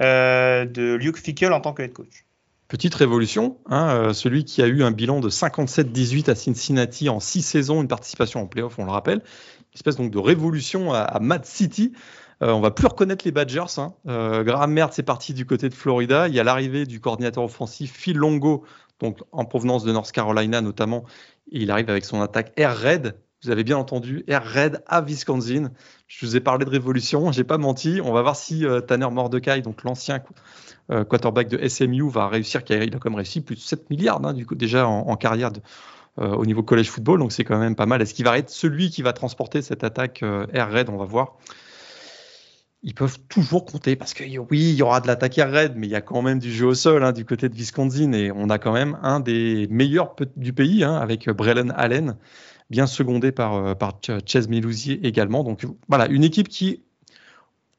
euh, de Luke Fickle en tant que head coach? Petite révolution, hein, celui qui a eu un bilan de 57-18 à Cincinnati en six saisons, une participation en playoff, on le rappelle. Une espèce donc de révolution à, à Mad City. Euh, on va plus reconnaître les Badgers. Hein. Euh, Graham Mertz est parti du côté de Florida. Il y a l'arrivée du coordinateur offensif Phil Longo, donc en provenance de North Carolina notamment. Il arrive avec son attaque Air Raid. Vous avez bien entendu, Air Raid à Wisconsin. Je vous ai parlé de révolution, j'ai pas menti. On va voir si euh, Tanner Mordecai, donc l'ancien euh, quarterback de SMU, va réussir. Il a comme réussi plus de 7 milliards hein, déjà en, carrière euh, au niveau college football, donc c'est quand même pas mal. Est-ce qu'il va être celui qui va transporter cette attaque Air Raid? On va voir. Ils peuvent toujours compter parce que oui, il y aura de l'attaque air raid, mais il y a quand même du jeu au sol hein, du côté de Wisconsin et on a quand même un des meilleurs du pays hein, avec Brellen Allen, bien secondé par, euh, par Chase Melousier également. Donc voilà, une équipe qui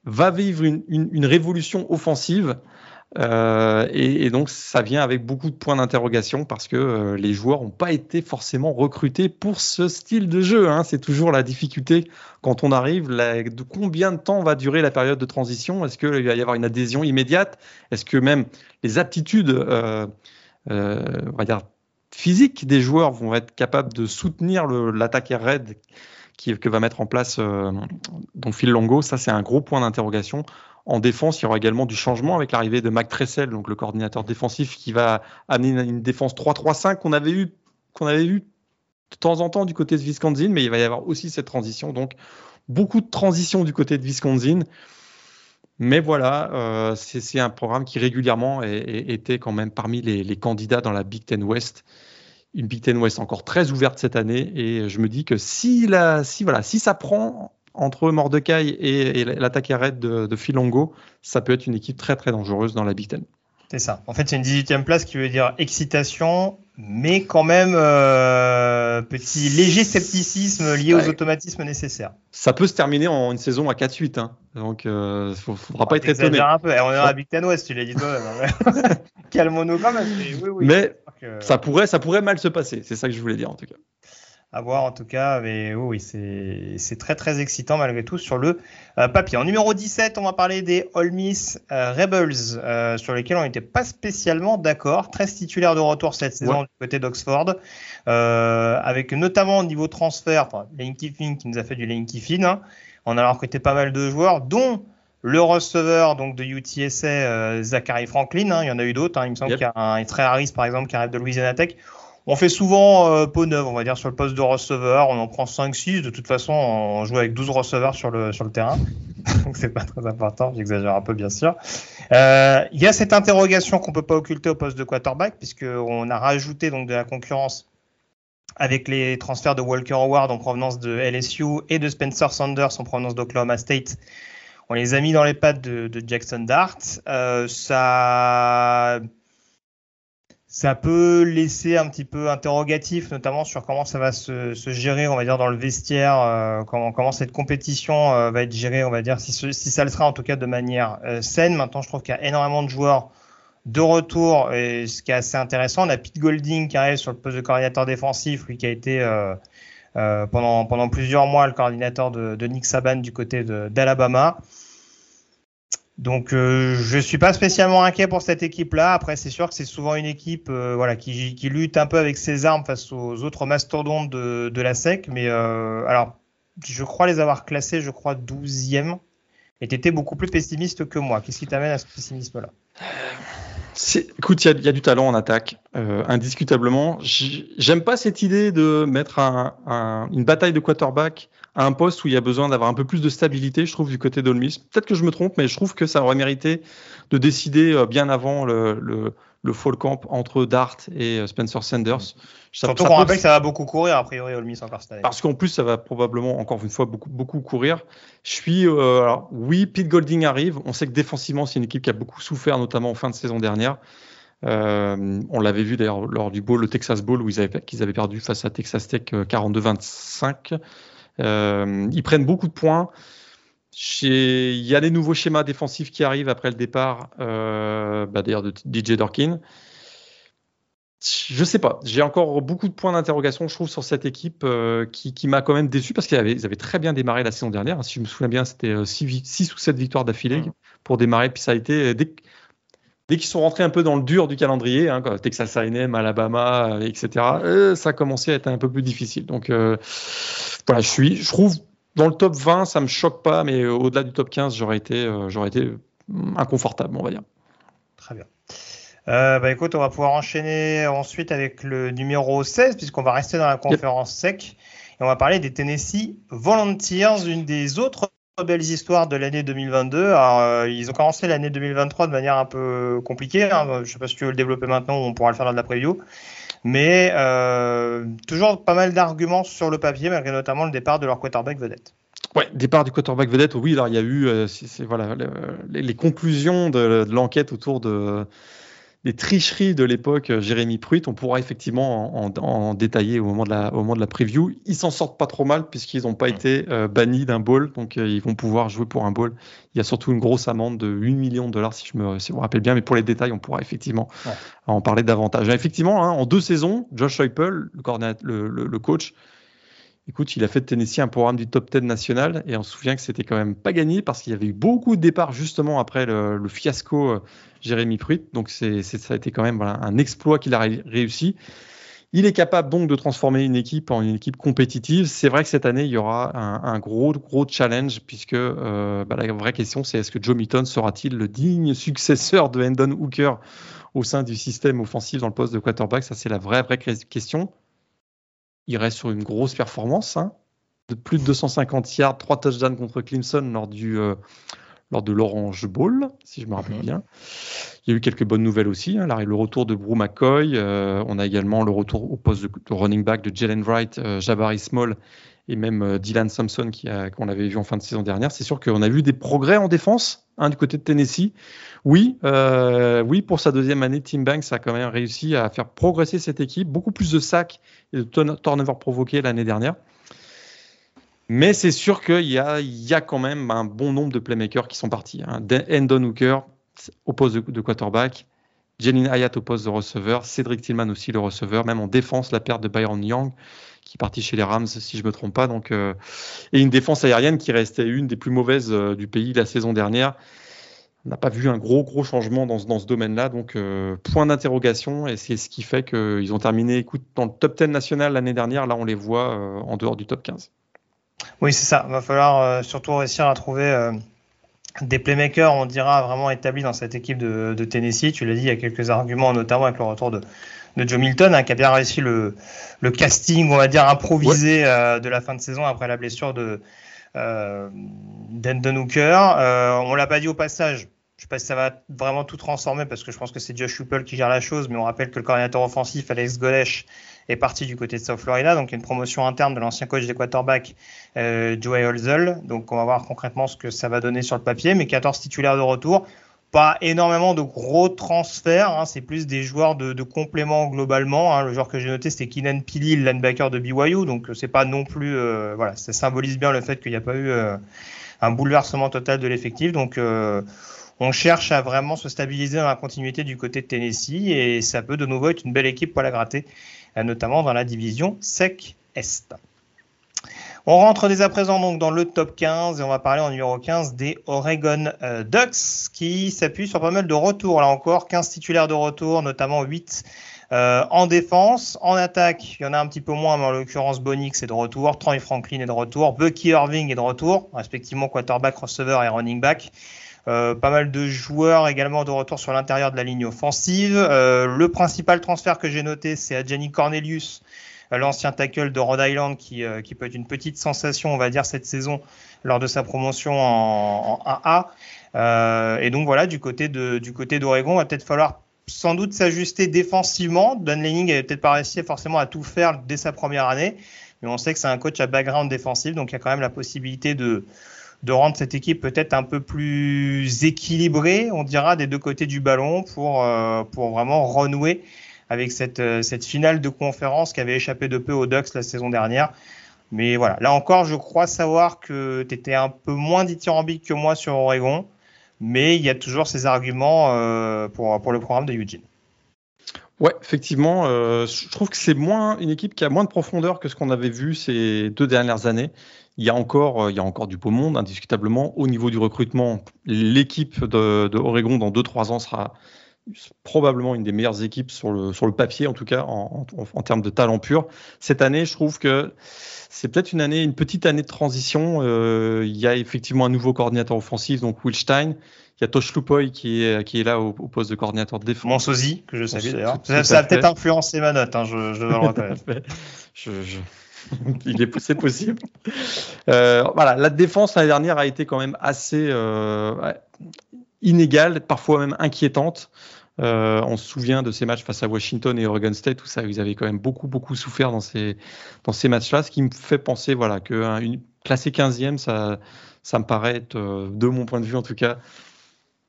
va vivre une révolution offensive euh, et, donc ça vient avec beaucoup de points d'interrogation parce que euh, les joueurs n'ont pas été forcément recrutés pour ce style de jeu. Hein. C'est toujours la difficulté quand on arrive. combien de temps va durer la période de transition? Est-ce qu'il va y avoir une adhésion immédiate? Est-ce que même les aptitudes, euh, physiques des joueurs vont être capables de soutenir l'attaque raid que va mettre en place donc Phil Longo? Ça c'est un gros point d'interrogation. En défense, il y aura également du changement avec l'arrivée de Mac Tressel, donc le coordinateur défensif, qui va amener une, défense 3-3-5 qu'on avait eu de temps en temps du côté de Wisconsin, mais il va y avoir aussi cette transition. Donc beaucoup de transitions du côté de Wisconsin. Mais voilà, euh, c'est un programme qui régulièrement était quand même parmi les, candidats dans la Big Ten West. Une Big Ten West encore très ouverte cette année. Et je me dis que si, voilà, si ça prend entre Mordecai et, l'attaque arrête de, de Philongo, ça peut être une équipe très très dangereuse dans la Big Ten. C'est ça. En fait, c'est une 18e place qui veut dire excitation, mais quand même euh, petit léger scepticisme lié aux automatismes nécessaires. Ça peut se terminer en une saison à 4-8, hein. donc il euh, ne faudra pas être étonné. un peu. on est dans la Big Ten West, tu l'as dit toi-même. Hein. Calmons-nous quand même. Mais, ça, pourrait, ça pourrait mal se passer, c'est ça que je voulais dire en tout cas à voir en tout cas. Mais oui, c'est très très excitant malgré tout sur le euh, papier. En numéro 17, on va parler des All Miss euh, Rebels, euh, sur lesquels on n'était pas spécialement d'accord. 13 titulaires de retour cette saison du côté d'Oxford, avec notamment au niveau transfert, enfin, Lane Kiffin qui nous a fait du Lane Kiffin. Hein. On a recruté pas mal de joueurs, dont le receveur donc de UTSA, Zachary Franklin. Hein. il y en a eu d'autres. Hein. il me semble qu'il y a un Trey Harris par exemple qui arrive de Louisiana Tech. On fait souvent euh, peau neuve, on va dire, sur le poste de receveur. On en prend 5-6. De toute façon, on joue avec 12 receveurs sur le, terrain. Donc, c'est pas très important. J'exagère un peu, bien sûr. Euh, il y a cette interrogation qu'on peut pas occulter au poste de quarterback, puisqu'on a rajouté donc de la concurrence avec les transferts de Walker Howard en provenance de LSU et de Spencer Sanders en provenance d'Oklahoma State. On les a mis dans les pattes de, Jackson Dart. Euh, ça ça peut laisser un petit peu interrogatif, notamment sur comment ça va se, gérer, on va dire, dans le vestiaire, euh, comment, comment cette compétition euh, va être gérée, on va dire, si, si ça le sera en tout cas de manière euh, saine. Maintenant, je trouve qu'il y a énormément de joueurs de retour, et ce qui est assez intéressant, on a Pete Golding qui arrive sur le poste de coordinateur défensif, lui qui a été pendant, pendant plusieurs mois le coordinateur de, de Nick Saban du côté d'Alabama. Donc euh, je suis pas spécialement inquiet pour cette équipe-là. Après c'est sûr que c'est souvent une équipe euh, voilà qui, qui, lutte un peu avec ses armes face aux autres mastodontes de, de la SEC. Mais euh, alors je crois les avoir classés, je crois 12e. Et tu beaucoup plus pessimiste que moi. Qu'est-ce qui t'amène à ce pessimisme-là? Écoute, il y, a du talent en attaque, euh, indiscutablement. J'aime pas cette idée de mettre un, un, une bataille de quarterback à un poste où il y a besoin d'avoir un peu plus de stabilité, je trouve, du côté d'Olmis. Peut-être que je me trompe, mais je trouve que ça aurait mérité de décider euh, bien avant le, le fall camp entre Dart et euh, Spencer Sanders. Ça, Surtout qu'on rappelle que ça va beaucoup courir, a priori, Olmis encore cette année. Parce qu'en plus, ça va probablement, encore une fois, beaucoup, beaucoup courir. Je suis. Euh, alors, oui, Pete Golding arrive. On sait que défensivement, c'est une équipe qui a beaucoup souffert, notamment en fin de saison dernière. Euh, on l'avait vu d'ailleurs lors du bowl, le Texas Bowl, où ils avaient, qu'ils avaient perdu face à Texas Tech 42-25. Euh, ils prennent beaucoup de points. Il y a des nouveaux schémas défensifs qui arrivent après le départ, euh, bah d'ailleurs de DJ Dorkin. Je sais pas, j'ai encore beaucoup de points d'interrogation, je trouve, sur cette équipe euh, qui, m'a quand même déçu parce qu'ils avaient, avaient, très bien démarré la saison dernière. Si je me souviens bien, c'était 6 ou 7 victoires d'affilée mmh. pour démarrer. Puis ça a été, dès, dès qu'ils sont rentrés un peu dans le dur du calendrier, hein, Texas A&M, Alabama, etc., ça a commencé à être un peu plus difficile. Donc, voilà, je suis, je trouve dans le top 20, ça me choque pas, mais au-delà du top 15, j'aurais été, euh, j'aurais été inconfortable, on va dire. Très bien. Euh, bah écoute, on va pouvoir enchaîner ensuite avec le numéro 16, puisqu'on va rester dans la conférence sec. Et on va parler des Tennessee Volunteers, une des autres belles histoires de l'année 2022. Alors, euh, ils ont commencé l'année 2023 de manière un peu compliquée. Hein. Je ne sais pas si tu veux le développer maintenant ou on pourra le faire dans de la preview. Mais euh, toujours pas mal d'arguments sur le papier, malgré notamment le départ de leur quarterback vedette. Ouais, départ du quarterback vedette, oui, alors il y a eu c'est, voilà, les, conclusions de l'enquête autour de, les tricheries de l'époque euh, Jérémy Pruitt, on pourra effectivement en, détailler au moment de la, au moment de la preview. Ils s'en sortent pas trop mal puisqu'ils n'ont pas été euh, bannis d'un bowl, donc euh, ils vont pouvoir jouer pour un bowl. Il y a surtout une grosse amende de 8 millions de dollars si je me, si je me rappelle bien, mais pour les détails, on pourra effectivement en parler davantage. Effectivement, hein, en deux saisons, Josh Heupel, le, le, le coach, Écoute, il a fait de Tennessee un programme du top 10 national et on se souvient que c'était quand même pas gagné parce qu'il y avait eu beaucoup de départs justement après le, fiasco Jérémy Pruitt. Donc c'est, ça a été quand même un exploit qu'il a réussi. Il est capable donc de transformer une équipe en une équipe compétitive. C'est vrai que cette année, il y aura un, gros, gros challenge puisque euh, bah, la vraie question, c'est est-ce que Joe Milton sera-t-il le digne successeur de Hendon Hooker au sein du système offensif dans le poste de quarterback? Ça, c'est la vraie, vraie question il reste sur une grosse performance, hein, de plus de 250 yards, 3 touchdowns contre Clemson lors du euh, lors de l'Orange Bowl, si je me rappelle mhm. bien. Il y a eu quelques bonnes nouvelles aussi. Hein. le retour de Brew McCoy. Euh, on a également le retour au poste de, running back de Jalen Wright, euh, Jabari Small et même Dylan Thompson qu'on avait vu en fin de saison dernière. C'est sûr qu'on a vu des progrès en défense hein, du côté de Tennessee. Oui, euh, oui, pour sa deuxième année, Tim Banks a quand même réussi à faire progresser cette équipe. Beaucoup plus de sacs et de turnovers provoqués l'année dernière. Mais c'est sûr qu'il y a, quand même un bon nombre de playmakers qui sont partis. Hein. Endon Hooker au poste de, quarterback, Jenin Hayat au poste de receveur, Cédric Tillman aussi le receveur, même en défense, la perte de Byron Young qui est parti chez les Rams si je me trompe pas. Donc, euh, et une défense aérienne qui restait une des plus mauvaises euh, du pays la saison dernière on n'a pas vu un gros gros changement dans, ce domaine-là, donc euh, point d'interrogation et c'est ce qui fait qu'ils ont terminé écoute, dans le top 10 national l'année dernière, là on les voit en dehors du top 15. Oui c'est ça, il va falloir euh, surtout réussir à trouver des playmakers, on dira, vraiment établis dans cette équipe de, Tennessee. Tu l'as dit, il y a quelques arguments, notamment avec le retour de, Joe Milton, hein, qui a bien réussi le, casting, on va dire, improvisé de la fin de saison après la blessure de, euh, Denton Hooker. Euh, on l'a pas dit au passage. Je sais pas si ça va vraiment tout transformer parce que je pense que c'est Josh Huppel qui gère la chose, mais on rappelle que le coordinateur offensif, Alex Golesh, est parti du côté de South Florida. Donc une promotion interne de l'ancien coach des quarterbacks, euh, Joey Holzel. Donc on va voir concrètement ce que ça va donner sur le papier. Mais 14 titulaires de retour pas énormément de gros transferts, hein, c'est plus des joueurs de, de complément globalement. Hein. Le joueur que j'ai noté, c'était Keenan Pili, le linebacker de BYU, donc c'est pas non plus, euh, voilà, ça symbolise bien le fait qu'il n'y a pas eu euh, un bouleversement total de l'effectif. Donc euh, on cherche à vraiment se stabiliser dans la continuité du côté de Tennessee et ça peut de nouveau être une belle équipe pour la gratter, notamment dans la division SEC Est. On rentre dès à présent donc dans le top 15 et on va parler en numéro 15 des Oregon euh, Ducks qui s'appuient sur pas mal de retours. Là encore, 15 titulaires de retour, notamment 8 euh, en défense. En attaque, il y en a un petit peu moins, mais en l'occurrence, Bonix est de retour, Troy Franklin est de retour, Bucky Irving est de retour, respectivement quarterback, receiver et running back. Euh, pas mal de joueurs également de retour sur l'intérieur de la ligne offensive. le principal transfert que j'ai noté, c'est à Jenny Cornelius, l'ancien tackle de Rhode Island qui, euh, qui, peut être une petite sensation, on va dire, cette saison lors de sa promotion en, en 1A. Euh, et donc voilà, du côté de, du côté d'Oregon, va peut-être falloir sans doute s'ajuster défensivement. Don Lenning n'avait peut-être pas réussi forcément à tout faire dès sa première année, mais on sait que c'est un coach à background défensif, donc il y a quand même la possibilité de, de rendre cette équipe peut-être un peu plus équilibrée, on dira, des deux côtés du ballon pour, euh, pour vraiment renouer avec cette, euh, cette finale de conférence qui avait échappé de peu aux Ducks la saison dernière. Mais voilà, là encore, je crois savoir que tu étais un peu moins dithyrambique que moi sur Oregon, mais il y a toujours ces arguments euh, pour, pour le programme de Eugene. Ouais, effectivement, je trouve que c'est moins une équipe qui a moins de profondeur que ce qu'on avait vu ces deux dernières années. Il y a encore, il y a encore du beau monde, indiscutablement. Au niveau du recrutement, l'équipe de, de Oregon dans 2-3 ans sera probablement une des meilleures équipes sur le, sur le papier, en tout cas en, en, termes de talent pur. Cette année, je trouve que c'est peut-être une année, une petite année de transition. Euh, il y a effectivement un nouveau coordinateur offensif, donc Will Stein. Il y a Tosh Lupoy qui est, qui est là au, poste de coordinateur de défense. Monsozi, que je salue d'ailleurs. Ça, a peut-être influencé ma note, hein, je, je, le reconnaître. je, je... Il est, c'est possible. Euh, voilà, la défense l'année dernière a été quand même assez euh, inégale, parfois même inquiétante. Euh, on se souvient de ces matchs face à Washington et Oregon State où ça, ils avaient quand même beaucoup, beaucoup souffert dans ces, dans ces matchs-là, ce qui me fait penser voilà, que une, classé 15e, ça, me paraît être, de mon point de vue en tout cas,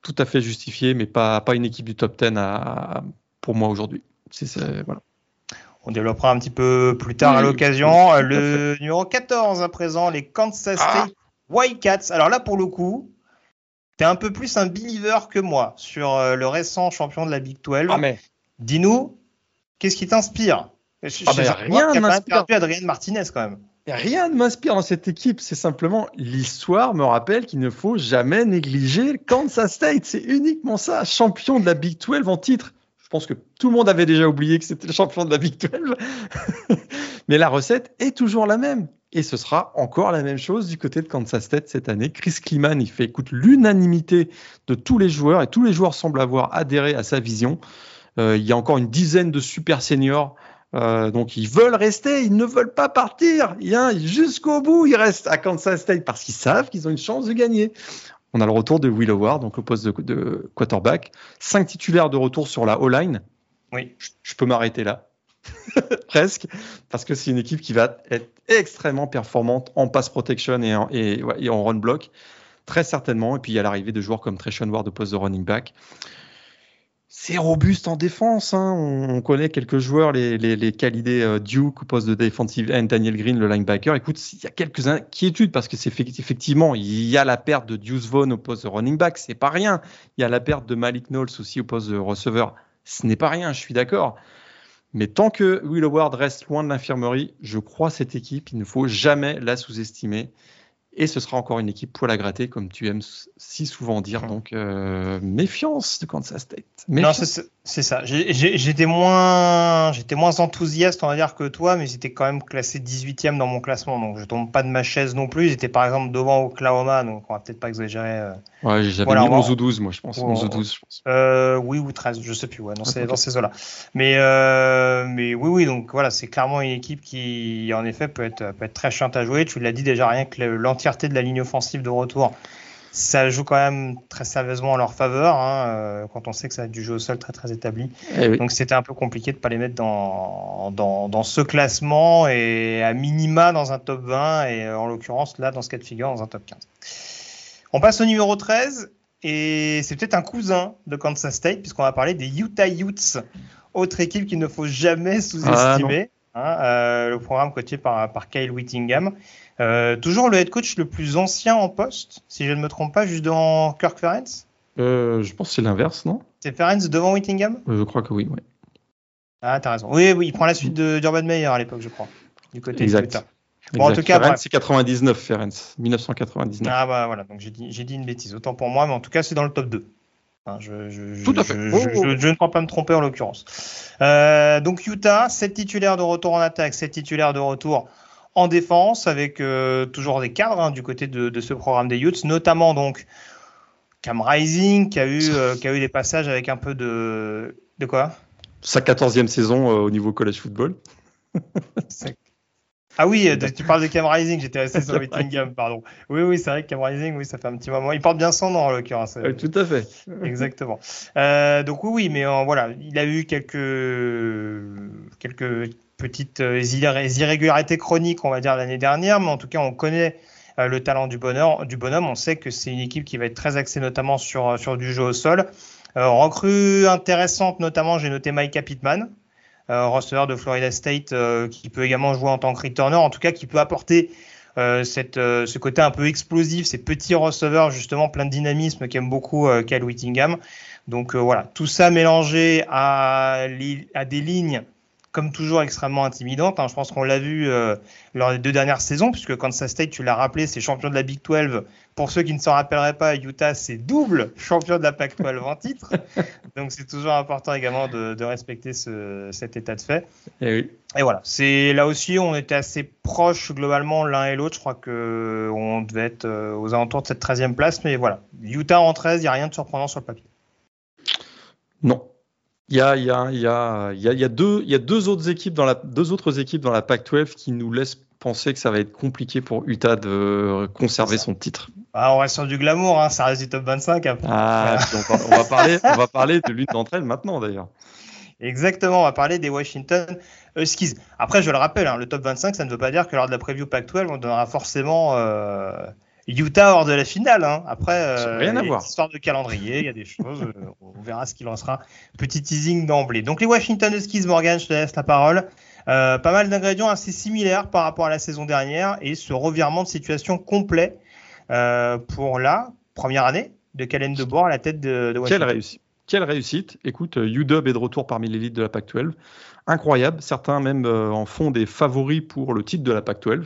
tout à fait justifié, mais pas, pas une équipe du top 10 à, pour moi aujourd'hui. Voilà. On développera un petit peu plus tard à l'occasion. Le numéro 14 à présent, les Kansas ah. State Wildcats. Alors là, pour le coup, tu es un peu plus un believer que moi sur euh, le récent champion de la Big 12. Ah, mais... Dis-nous, qu'est-ce qui t'inspire? Ah, Rien ne m'inspire. Adrien Martinez quand même. Rien ne m'inspire dans cette équipe. C'est simplement l'histoire me rappelle qu'il ne faut jamais négliger Kansas State. C'est uniquement ça. Champion de la Big 12 en titre. Pense que tout le monde avait déjà oublié que c'était le champion de la Big 12. Mais la recette est toujours la même. Et ce sera encore la même chose du côté de Kansas State cette année. Chris Kliman, il fait écoute l'unanimité de tous les joueurs et tous les joueurs semblent avoir adhéré à sa vision. Euh, il y a encore une dizaine de super seniors euh, donc ils veulent rester, ils ne veulent pas partir. Jusqu'au bout, ils restent à Kansas State parce qu'ils savent qu'ils ont une chance de gagner. On a le retour de Will Howard, donc au poste de, quarterback. Cinq titulaires de retour sur la O-line. Oui. Je, peux m'arrêter là. Presque. Parce que c'est une équipe qui va être extrêmement performante en pass protection et en, et, en run block. Très certainement. Et puis il y a l'arrivée de joueurs comme Treshaun Ward au poste de running back c'est robuste en défense. Hein. On, connaît quelques joueurs, les, les, euh, Duke au poste de defensive end, Daniel Green, le linebacker. Écoute, il y a quelques inquiétudes parce que c'est effectivement, il y a la perte de Deuce Vaughn au poste de running back, c'est pas rien. Il y a la perte de Malik Knowles aussi au poste de receveur, ce n'est pas rien, je suis d'accord. Mais tant que Will Howard reste loin de l'infirmerie, je crois cette équipe, il ne faut jamais la sous-estimer. Et ce sera encore une équipe poil à gratter, comme tu aimes si souvent dire. Donc, euh, méfiance de Kansas State. Non, c'est ça. J'étais moins, j'étais moins enthousiaste, on va dire, que toi, mais j'étais quand même classé 18e dans mon classement. Donc, je tombe pas de ma chaise non plus. J'étais par exemple devant Oklahoma, donc on va peut-être pas exagérer. Euh. Ouais, j'avais voilà, mis 11 ou 12, moi, je pense. 11 ou 12, je pense. Euh, oui, ou 13, je sais plus, ouais, dans, ces, dans ces eaux-là. Mais, euh, mais oui, oui, donc voilà, c'est clairement une équipe qui, en effet, peut être, peut être très chiante à jouer. Tu l'as dit déjà, rien que l'entièreté de la ligne offensive de retour ça joue quand même très sérieusement en leur faveur, hein, euh, quand on sait que ça a du jeu au sol très très établi. Eh Donc c'était un peu compliqué de ne pas les mettre dans, dans, dans, ce classement et à minima dans un top 20 et euh, en l'occurrence là dans ce cas de figure dans un top 15. On passe au numéro 13 et c'est peut-être un cousin de Kansas State puisqu'on va parler des Utah Utes, autre équipe qu'il ne faut jamais sous-estimer. Ah, hein, euh, le programme coaché par, par Kyle Whittingham. Euh, toujours le head coach le plus ancien en poste, si je ne me trompe pas, juste devant Kirk Ferenc euh, Je pense que c'est l'inverse, non? C'est Ferenc devant Whittingham? Je crois que oui, oui. Ah, t'as raison. Oui, oui, il prend la suite d'Urban Meyer à l'époque, je crois, du côté exact. Bon, en tout cas, c'est 99, Ferenc, 1999. Ah, bah voilà, donc j'ai dit, dit, une bêtise, autant pour moi, mais en tout cas, c'est dans le top 2. Je, je, Tout à fait. Je, oh. ne crois pas me tromper en l'occurrence. Euh, donc Utah, 7 titulaires de retour en attaque, 7 titulaires de retour en défense avec euh, toujours des cadres hein, du côté de, ce programme des Utes, notamment donc Cam Rising qui a eu euh, qui a eu des passages avec un peu de de quoi? Sa 14e saison euh, au niveau college football. Ah oui, tu parles de Cam Rising, j'étais resté sur Whittingham, pardon. Oui, oui, c'est vrai que Cam Rising, oui, ça fait un petit moment. Il porte bien son nom en l'occurrence. tout à fait. Exactement. donc oui, oui, mais voilà, il a eu quelques quelques petites euh, irrégularités chroniques, on va dire, l'année dernière, mais en tout cas, on connaît euh, le talent du, bonheur, du bonhomme. On sait que c'est une équipe qui va être très axée notamment sur, euh, sur du jeu au sol. recrue intéressante, notamment, j'ai noté Micah Pittman, receveur de Florida State, qui peut également jouer en tant que returner, en tout cas qui peut apporter cette, ce côté un peu explosif, ces petits receveurs justement plein de dynamisme qu'aime beaucoup Kyle Whittingham. Donc voilà, tout ça mélangé à des lignes comme toujours extrêmement intimidante. Hein. Je pense qu'on l'a vu euh, lors des deux dernières saisons, puisque Kansas State, tu l'as rappelé, c'est champion de la Big 12. Pour ceux qui ne s'en rappelleraient pas, Utah, c'est double champion de la Pac 12 en titre. Donc c'est toujours important également de, respecter cet état de fait. Et, eh oui. et voilà, c'est là aussi, on était assez proches globalement l'un et l'autre. Je crois qu'on devait être euh, aux alentours de cette 13e place, mais voilà. Utah en 13, il n'y a rien de surprenant sur le papier. Non, il y a, il y a, il y a, il y a, deux, il y a deux autres équipes dans la, deux autres équipes dans la Pac-12 qui nous laissent penser que ça va être compliqué pour Utah de conserver son titre. Ah, on reste sur du glamour, hein, ça reste du top 25. Ah, on, va, parler, on va parler de l'une d'entre elles maintenant d'ailleurs. Exactement, on va parler des Washington Huskies. Après, je le rappelle, hein, le top 25, ça ne veut pas dire que lors de la preview Pac-12, on donnera forcément euh, Utah hors de la finale. Hein. Après, euh, rien à voir. Histoire de calendrier, il y a des choses. Euh, on verra ce qu'il en sera. Petit teasing d'emblée. Donc les Washington Huskies, Morgan, je te laisse la parole. pas mal d'ingrédients assez similaires par rapport à la saison dernière et ce revirement de situation complet pour la première année de Calen de Boer à la tête de, de Washington. Quelle réussite quelle réussite Écoute, UW est de retour parmi l'élite de la PAC-12. Incroyable. Certains même euh, en font des favoris pour le titre de la PAC-12.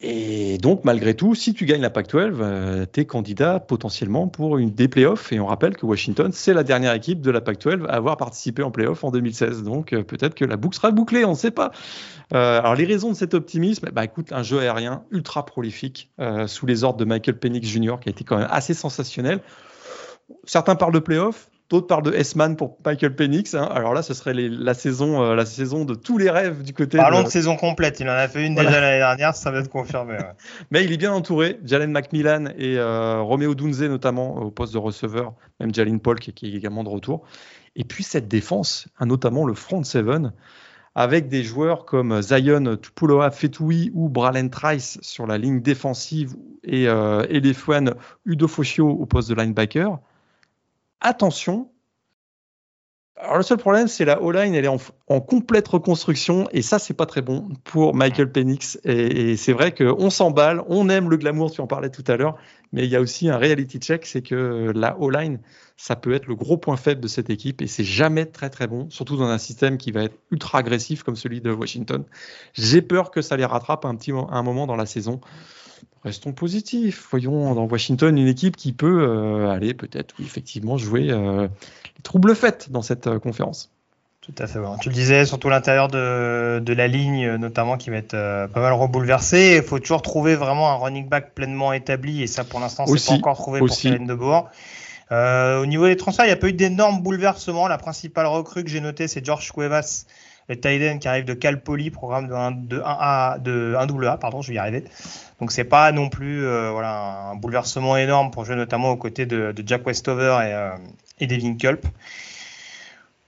Et donc, malgré tout, si tu gagnes la PAC-12, tu es candidat potentiellement pour une des playoffs. Et on rappelle que Washington, c'est la dernière équipe de la PAC-12 à avoir participé en playoff en 2016. Donc, euh, peut-être que la boucle sera bouclée, on ne sait pas. Euh, alors, les raisons de cet optimisme, bah, écoute, un jeu aérien ultra prolifique sous les ordres de Michael Penix Jr., qui a été quand même assez sensationnel. Certains parlent de playoff, d'autres parlent de S-Man pour Michael Penix. Hein. Alors là, ce serait la, saison, euh, la saison de tous les rêves du côté. Parlons de, saison complète. Il en a fait une déjà l'année dernière, ça va être confirmé. Mais il est bien entouré. Jalen McMillan et euh, Romeo Dunze notamment au poste de receveur, même Jalen Polk qui est également de retour. Et puis cette défense, hein, notamment le front seven avec des joueurs comme Zion Tupuloa Fetoui ou Bralen Trice sur la ligne défensive et euh, Elefwan Udofosio au poste de linebacker attention. Alors le seul problème, c'est la O-line, elle est en, complète reconstruction et ça, c'est pas très bon pour Michael Penix. Et, c'est vrai qu'on s'emballe, on aime le glamour, tu en parlais tout à l'heure, mais il y a aussi un reality check, c'est que la O-line, ça peut être le gros point faible de cette équipe et c'est jamais très très bon, surtout dans un système qui va être ultra agressif comme celui de Washington. J'ai peur que ça les rattrape un petit moment dans la saison restons positifs. Voyons dans Washington une équipe qui peut euh, aller peut-être, oui, effectivement, jouer euh, les troubles faits dans cette euh, conférence. Tout à fait. Tu le disais, surtout l'intérieur de, de, la ligne, notamment, qui va être pas mal rebouleversé. Il faut toujours trouver vraiment un running back pleinement établi, et ça, pour l'instant, c'est pas encore trouvé pour Kellen de Bourg. au niveau des transferts, il n'y a pas eu d'énormes bouleversements. La principale recrue que j'ai notée, c'est George Cuevas, le tight qui arrive de Cal Poly, programme de 1, de 1A, de 1AA, pardon, je vais y arriver. Donc c'est pas non plus euh, un bouleversement énorme pour jouer notamment aux côtés de, Jack Westover et, euh, et Devin Culp.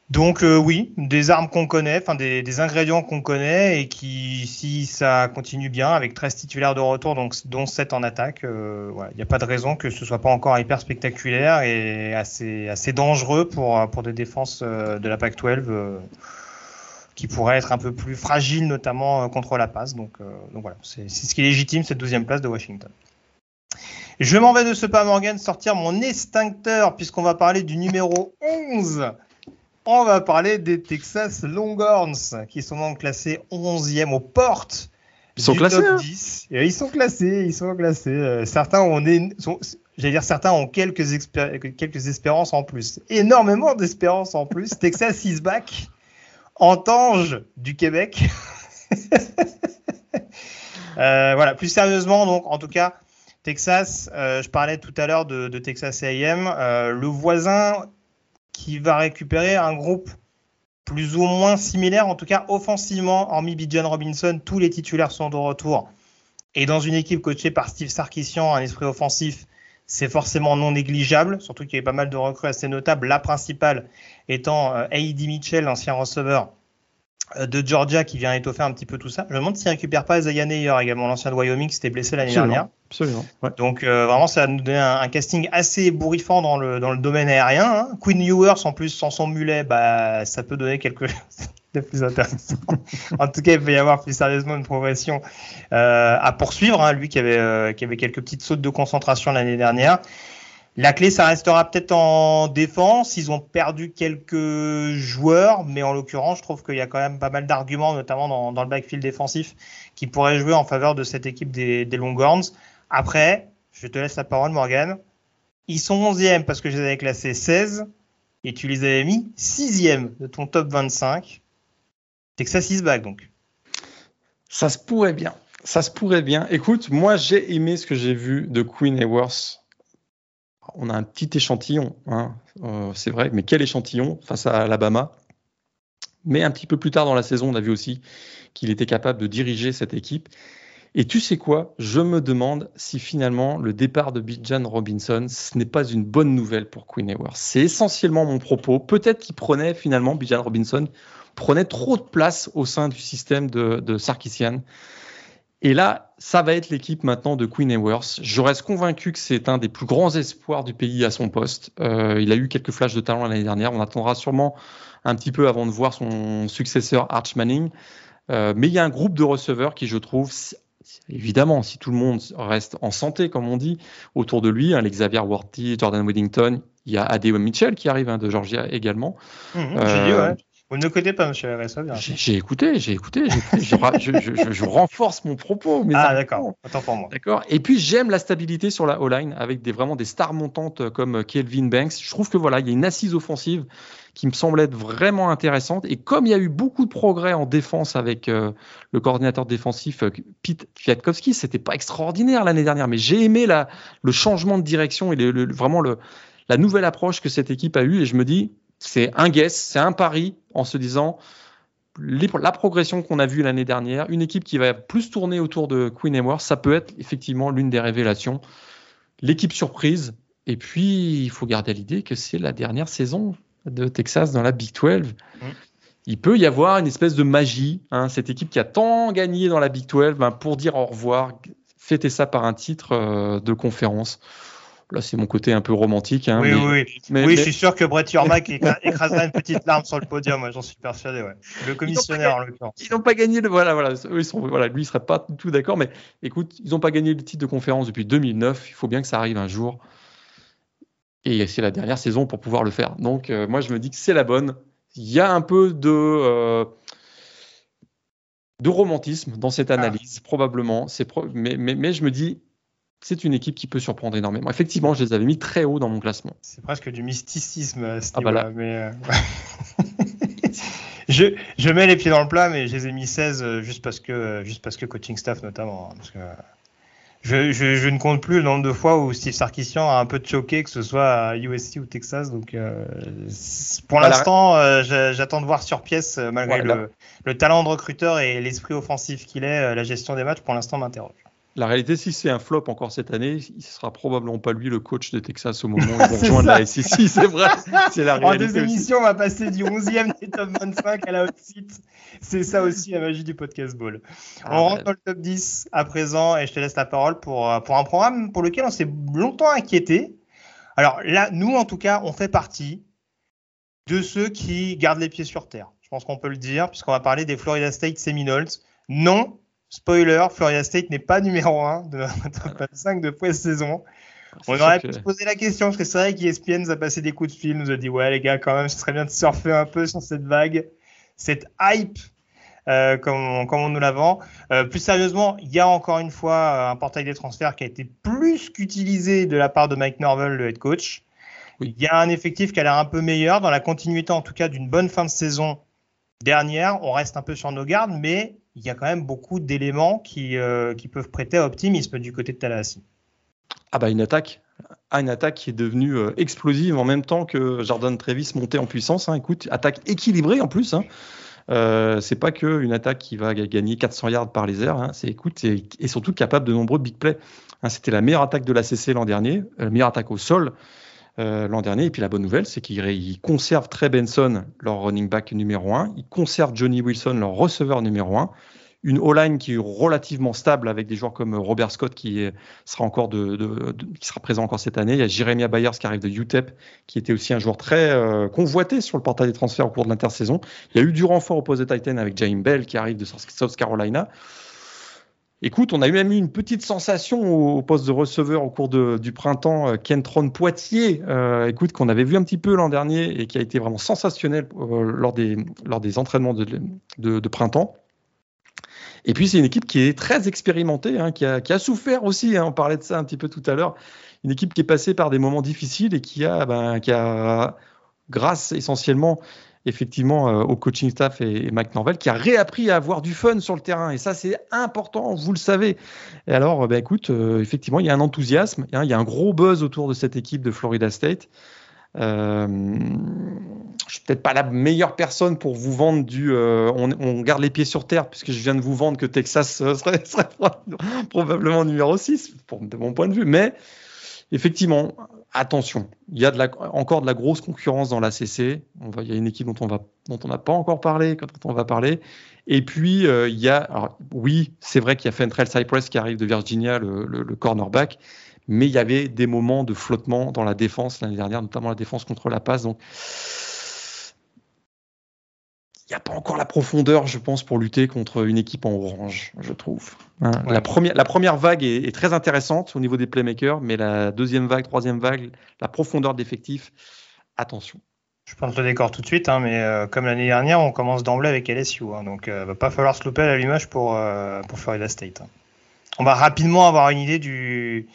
Donc euh, oui, des armes qu'on connaît, enfin des, ingrédients qu'on connaît et qui, si ça continue bien, avec 13 titulaires de retour, donc, dont 7 en attaque, il n'y a pas de raison que ce soit pas encore hyper spectaculaire et assez, dangereux pour, des défenses de la PAC-12 qui pourrait être un peu plus fragile, notamment euh, contre la passe. Donc, euh, donc voilà, c'est ce qui est légitime, cette douzième place de Washington. Je m'en vais de ce pas, Morgan, sortir mon extincteur, puisqu'on va parler du numéro 11. On va parler des Texas Longhorns, qui sont donc classés 11e aux portes. Ils sont classés. Top 10. Hein. ils sont classés, ils sont classés. Certains ont, j'allais dire, certains ont quelques, quelques espérances en plus. Énormément d'espérances en plus. Texas is back en Tange du Québec. Euh, voilà, plus sérieusement, donc en tout cas, Texas, euh, je parlais tout à l'heure de, Texas AM, euh, le voisin qui va récupérer un groupe plus ou moins similaire, en tout cas offensivement, hormis Bijan Robinson, tous les titulaires sont de retour. Et dans une équipe coachée par Steve Sarkisian, un esprit offensif c'est forcément non négligeable, surtout qu'il y avait pas mal de recrues assez notables. La principale étant euh, A.E.D. Mitchell, l'ancien receveur euh, de Georgia qui vient étoffer un petit peu tout ça. Je me demande s'il ne récupère pas Isaiah Neyer, également l'ancien de Wyoming, qui s'était blessé l'année dernière. Absolument. Donc euh, vraiment, ça va nous donner un, casting assez bourrifant dans le, dans le domaine aérien. Hein. Queen Ewers, en plus, sans son mulet, bah, ça peut donner quelque chose plus intéressant. en tout cas, il va y avoir plus sérieusement une progression euh, à poursuivre. Hein, lui qui avait, euh, qui avait quelques petites sautes de concentration l'année dernière. La clé, ça restera peut-être en défense. Ils ont perdu quelques joueurs, mais en l'occurrence, je trouve qu'il y a quand même pas mal d'arguments, notamment dans, le backfield défensif, qui pourraient jouer en faveur de cette équipe des, Longhorns. Après, je te laisse la parole, Morgan. Ils sont 11e parce que je les avais classés 16 et tu les avais mis 6e de ton top 25. Texas is back donc. Ça se pourrait bien. Ça se pourrait bien. Écoute, moi j'ai aimé ce que j'ai vu de Queen Ewers. On a un petit échantillon, hein. euh, c'est vrai, mais quel échantillon face à Alabama? Mais un petit peu plus tard dans la saison, on a vu aussi qu'il était capable de diriger cette équipe. Et tu sais quoi? Je me demande si finalement le départ de Bijan Robinson, ce n'est pas une bonne nouvelle pour Queen Ewers. C'est essentiellement mon propos. Peut-être qu'il prenait finalement, Bijan Robinson prenait trop de place au sein du système de, de Sarkisian. Et là, ça va être l'équipe maintenant de Queen Ewers. Je reste convaincu que c'est un des plus grands espoirs du pays à son poste. Euh, il a eu quelques flashs de talent l'année dernière. On attendra sûrement un petit peu avant de voir son successeur Arch Manning. Euh, mais il y a un groupe de receveurs qui, je trouve, évidemment, si tout le monde reste en santé, comme on dit, autour de lui, hein, les Xavier Worthy, Jordan Weddington, il y a Adeo Mitchell qui arrive hein, de Georgia également. Mmh, dit, ouais. Vous ne côté pas, monsieur RSA. J'ai écouté, j'ai écouté. je, je, je, renforce mon propos. Ah, d'accord. Attends pour moi. D'accord. Et puis, j'aime la stabilité sur la O-line avec des, vraiment des stars montantes comme Kelvin Banks. Je trouve que voilà, il y a une assise offensive qui me semble être vraiment intéressante. Et comme il y a eu beaucoup de progrès en défense avec euh, le coordinateur défensif euh, Pete Kwiatkowski, c'était pas extraordinaire l'année dernière, mais j'ai aimé la, le changement de direction et le, vraiment le, la nouvelle approche que cette équipe a eue. Et je me dis, c'est un guess, c'est un pari en se disant la progression qu'on a vue l'année dernière, une équipe qui va plus tourner autour de Queen Ewers, ça peut être effectivement l'une des révélations. L'équipe surprise, et puis il faut garder l'idée que c'est la dernière saison de Texas dans la Big 12. Mmh. Il peut y avoir une espèce de magie, hein, cette équipe qui a tant gagné dans la Big 12, ben, pour dire au revoir, fêter ça par un titre euh, de conférence. Là, c'est mon côté un peu romantique. Hein, oui, oui, mais, oui. je suis sûr que Brett Yormack écrasera une petite larme sur le podium. J'en suis persuadé. Ouais. Le commissionnaire, en l'occurrence. Ils n'ont pas gagné le. Voilà, voilà. ils sont, voilà lui, il serait pas tout d'accord. Mais écoute, ils n'ont pas gagné le titre de conférence depuis 2009. Il faut bien que ça arrive un jour. Et c'est la dernière saison pour pouvoir le faire. Donc, euh, moi, je me dis que c'est la bonne. Il y a un peu de. Euh, de romantisme dans cette ah. analyse, probablement. mais, mais, mais je me dis, c'est une équipe qui peut surprendre énormément. Effectivement, je les avais mis très haut dans mon classement. C'est presque du mysticisme à ce ah bah mais euh, je, je, mets les pieds dans le plat, mais je les ai mis 16 euh, juste parce que, euh, juste parce que coaching staff notamment. Hein, parce que je, je, ne compte plus le nombre de fois où Steve Sarkisian a un peu choqué, que ce soit à USC ou Texas. Donc, pour l'instant, j'attends de voir sur pièce, malgré le, le, talent de recruteur et l'esprit offensif qu'il est, la gestion des matchs, pour l'instant, m'interroge. La réalité, si c'est un flop encore cette année, il sera probablement pas lui le coach de Texas au moment où il rejoindre la SEC. C'est vrai. C'est la réalité. En deux émissions, on va passer du 11e des top 25 à la haute site. C'est ça aussi la magie du podcast ball. on ah, rentre dans le top 10 à présent et je te laisse la parole pour, euh, pour un programme pour lequel on s'est longtemps inquiété. Alors là, nous, en tout cas, on fait partie de ceux qui gardent les pieds sur terre. Je pense qu'on peut le dire, puisqu'on va parler des Florida State Seminoles. Non, Spoiler, Florida State n'est pas numéro 1 de notre 25 de pré-saison. On aurait pu se poser la question, parce que c'est vrai qu'ESPN nous a passé des coups de fil, nous a dit Ouais, les gars, quand même, ce serait bien de surfer un peu sur cette vague, cette hype, euh, comme, on, nous la vend. Euh, plus sérieusement, il y a encore une fois euh, un portail des transferts qui a été plus qu'utilisé de la part de Mike Norvell, le head coach. Il y a un effectif qui a l'air un peu meilleur, dans la continuité en tout cas d'une bonne fin de saison dernière. On reste un peu sur nos gardes, mais il y a quand même beaucoup d'éléments qui, euh, qui peuvent prêter à optimisme du côté de Tallahassee. Ah bah une attaque, ah, une attaque qui est devenue euh, explosive en même temps que Jordan Trevis montait en puissance. Hein. Écoute, attaque équilibrée en plus. Hein. Euh, c'est pas que une attaque qui va gagner 400 yards par les airs. Hein. C'est écoute et, surtout capable de nombreux big plays. Hein, c'était la meilleure attaque de la CC l'an dernier, la meilleure attaque au sol. L'an dernier. Et puis la bonne nouvelle, c'est qu'ils conservent Trey Benson, leur running back numéro 1. Ils conservent Johnny Wilson, leur receveur numéro 1 une O-line qui est relativement stable avec des joueurs comme Robert Scott qui sera encore de, qui sera présent encore cette année. Il y a Jeremiah Byers qui arrive de UTEP, qui était aussi un joueur très euh, convoité sur le portail des transferts au cours de l'intersaison. Il y a eu du renfort au poste de Titan avec James Bell qui arrive de South Carolina. Écoute, on a même eu une petite sensation au, poste de receveur au cours du printemps, euh, Kentron Poitier, euh, écoute, qu'on avait vu un petit peu l'an dernier et qui a été vraiment sensationnel lors, des, lors des entraînements de printemps. Et puis, c'est une équipe qui est très expérimentée, hein, qui, a, souffert aussi. Hein, on parlait de ça un petit peu tout à l'heure. Une équipe qui est passée par des moments difficiles et qui a, ben, qui a grâce essentiellement effectivement euh, au coaching staff et, Mike Norvell, qui a réappris à avoir du fun sur le terrain. Et ça, c'est important, vous le savez. Et alors, ben, écoute, euh, effectivement, il y a un enthousiasme, hein, il y a un gros buzz autour de cette équipe de Florida State. Euh, je suis peut-être pas la meilleure personne pour vous vendre du. Euh, on, garde les pieds sur terre, puisque je viens de vous vendre que Texas serait, probablement numéro 6, pour, de mon point de vue. Mais effectivement, attention, il y a encore de la grosse concurrence dans la CC. On va, il y a une équipe dont on va, on n'a pas encore parlé, quand on va parler. Et puis euh, il y a, oui, c'est vrai qu'il y a Fentrell Cypress qui arrive de Virginia, le, le, cornerback, mais il y avait des moments de flottement dans la défense l'année dernière, notamment la défense contre la passe. Donc il n'y a pas encore la profondeur, je pense, pour lutter contre une équipe en orange, je trouve. Hein, la, première, la première vague est, très intéressante au niveau des playmakers, mais la deuxième vague, troisième vague, la profondeur d'effectifs, attention. Je pense le décor tout de suite, hein, mais euh, comme l'année dernière, on commence d'emblée avec LSU. Hein, donc, il euh, ne va pas falloir se louper à l'allumage pour, euh, pour Florida State. On va rapidement avoir une idée du,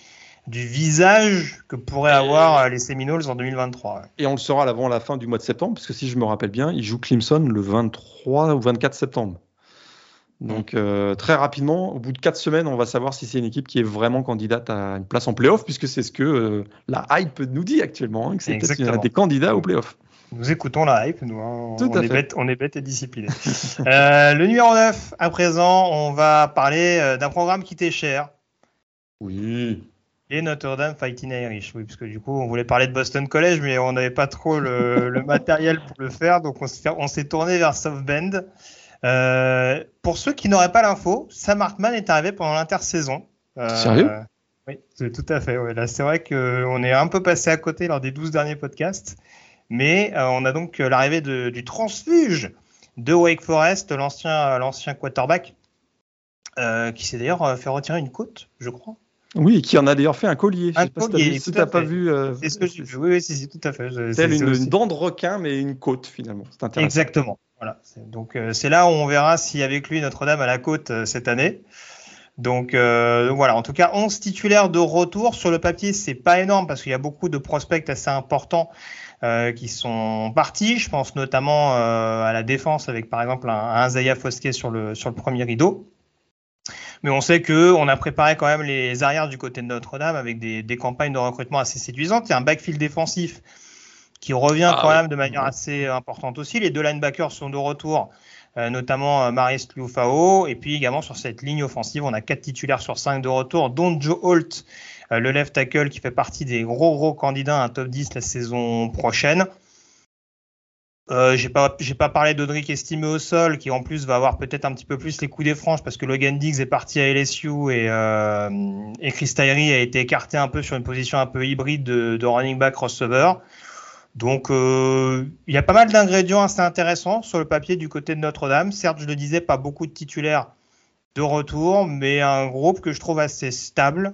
du visage que pourraient avoir euh, les Seminoles en 2023. Et on le saura avant la fin du mois de septembre, parce que si je me rappelle bien, ils jouent Clemson le 23 ou 24 septembre. Donc euh, très rapidement, au bout de quatre semaines, on va savoir si c'est une équipe qui est vraiment candidate à une place en playoff, puisque c'est ce que euh, la hype nous dit actuellement, hein, que c'est peut-être des candidats au playoff. Nous écoutons la hype, nous. Hein. on, est bête, on est bête et discipliné. le numéro 9, à présent, on va parler d'un programme qui t'est cher. Oui et Notre-Dame Fighting Irish. Oui, parce que du coup, on voulait parler de Boston College, mais on n'avait pas trop le, matériel pour le faire, donc on s'est tourné vers South Bend. Euh, pour ceux qui n'auraient pas l'info, Sam Hartman est arrivé pendant l'intersaison. Euh, Sérieux? Oui, tout à fait. Là, c'est vrai qu'on est un peu passé à côté lors des 12 derniers podcasts, mais euh, on a donc l'arrivée du transfuge de Wake Forest, l'ancien quarterback, qui s'est d'ailleurs fait retirer une côte, je crois. Oui, qui en a d'ailleurs fait un collier. Un collier, si tu n'as pas vu. Euh, c'est ce que j'ai vu. Oui, oui, si, tout à fait. C'est une, dent de requin, mais une côte finalement. C'est intéressant. Exactement. Voilà. Donc euh, c'est là où on verra si avec lui Notre-Dame à la côte euh, cette année. Donc, voilà, en tout cas, 11 titulaires de retour. Sur le papier, c'est pas énorme parce qu'il y a beaucoup de prospects assez importants qui sont partis. Je pense notamment à la défense avec par exemple un, un Zaya Fosquet sur le, sur le premier rideau. Mais on sait qu'on a préparé quand même les arrières du côté de Notre-Dame avec des, campagnes de recrutement assez séduisantes. Il y a un backfield défensif qui revient ah quand même de manière assez importante aussi. Les deux linebackers sont de retour, euh, notamment euh, Marius Lufao. Et puis également sur cette ligne offensive, on a quatre titulaires sur cinq de retour, dont Joe Holt, euh, le left tackle qui fait partie des gros gros candidats à un top 10 la saison prochaine. Euh, j'ai pas, j'ai pas parlé d'Audric estimé au sol, qui en plus va avoir peut-être un petit peu plus les coups des franges parce que Logan Diggs est parti à LSU et, euh, et Chris Tyree a été écarté un peu sur une position un peu hybride de, running back receiver. Donc euh, il y a pas mal d'ingrédients assez intéressants sur le papier du côté de Notre-Dame. Certes, je le disais, pas beaucoup de titulaires de retour, mais un groupe que je trouve assez stable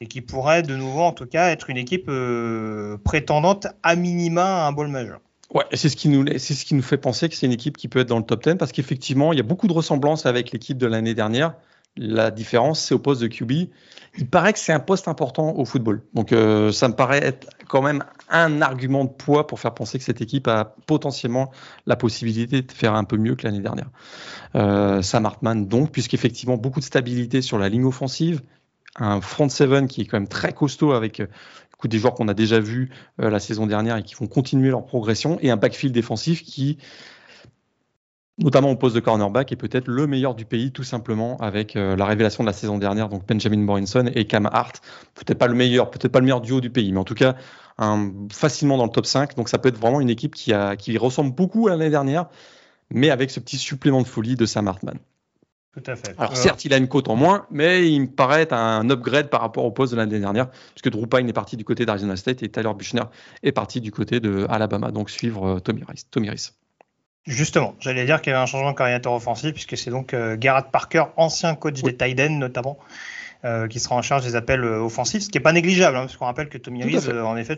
et qui pourrait de nouveau en tout cas être une équipe euh, prétendante à minima à un bowl majeur. Ouais, c'est ce qui nous c'est ce qui nous fait penser que c'est une équipe qui peut être dans le top 10 parce qu'effectivement, il y a beaucoup de ressemblances avec l'équipe de l'année dernière. La différence, c'est au poste de QB. Il paraît que c'est un poste important au football. Donc, euh, ça me paraît être quand même un argument de poids pour faire penser que cette équipe a potentiellement la possibilité de faire un peu mieux que l'année dernière. Euh, Sam Hartman, donc, puisqu'effectivement, beaucoup de stabilité sur la ligne offensive, un front seven qui est quand même très costaud avec des joueurs qu'on a déjà vus euh, la saison dernière et qui vont continuer leur progression, et un backfield défensif qui, notamment au poste de cornerback, est peut-être le meilleur du pays, tout simplement, avec euh, la révélation de la saison dernière, donc Benjamin Morrison et Cam Hart. Peut-être pas le meilleur, peut-être pas le meilleur duo du pays, mais en tout cas, facilement dans le top 5. Donc ça peut être vraiment une équipe qui, qui ressemble beaucoup à l'année dernière, mais avec ce petit supplément de folie de Sam Hartman. Tout à fait. Alors, certes, il a une cote en moins, mais il me paraît un upgrade par rapport au poste de l'année dernière, puisque Drew Pine est parti du côté d'Arizona State et Tyler Buchner est parti du côté de Alabama, donc suivre euh, Tommy Rice. Tommy Rice. Justement, j'allais dire qu'il y avait un changement de coordinateur offensif, puisque c'est donc euh, Garrett Parker, ancien coach des Titans notamment, euh, qui sera en charge des appels euh, offensifs, ce qui n'est pas négligeable, hein, parce qu'on rappelle que Tommy Reese, euh, en effet,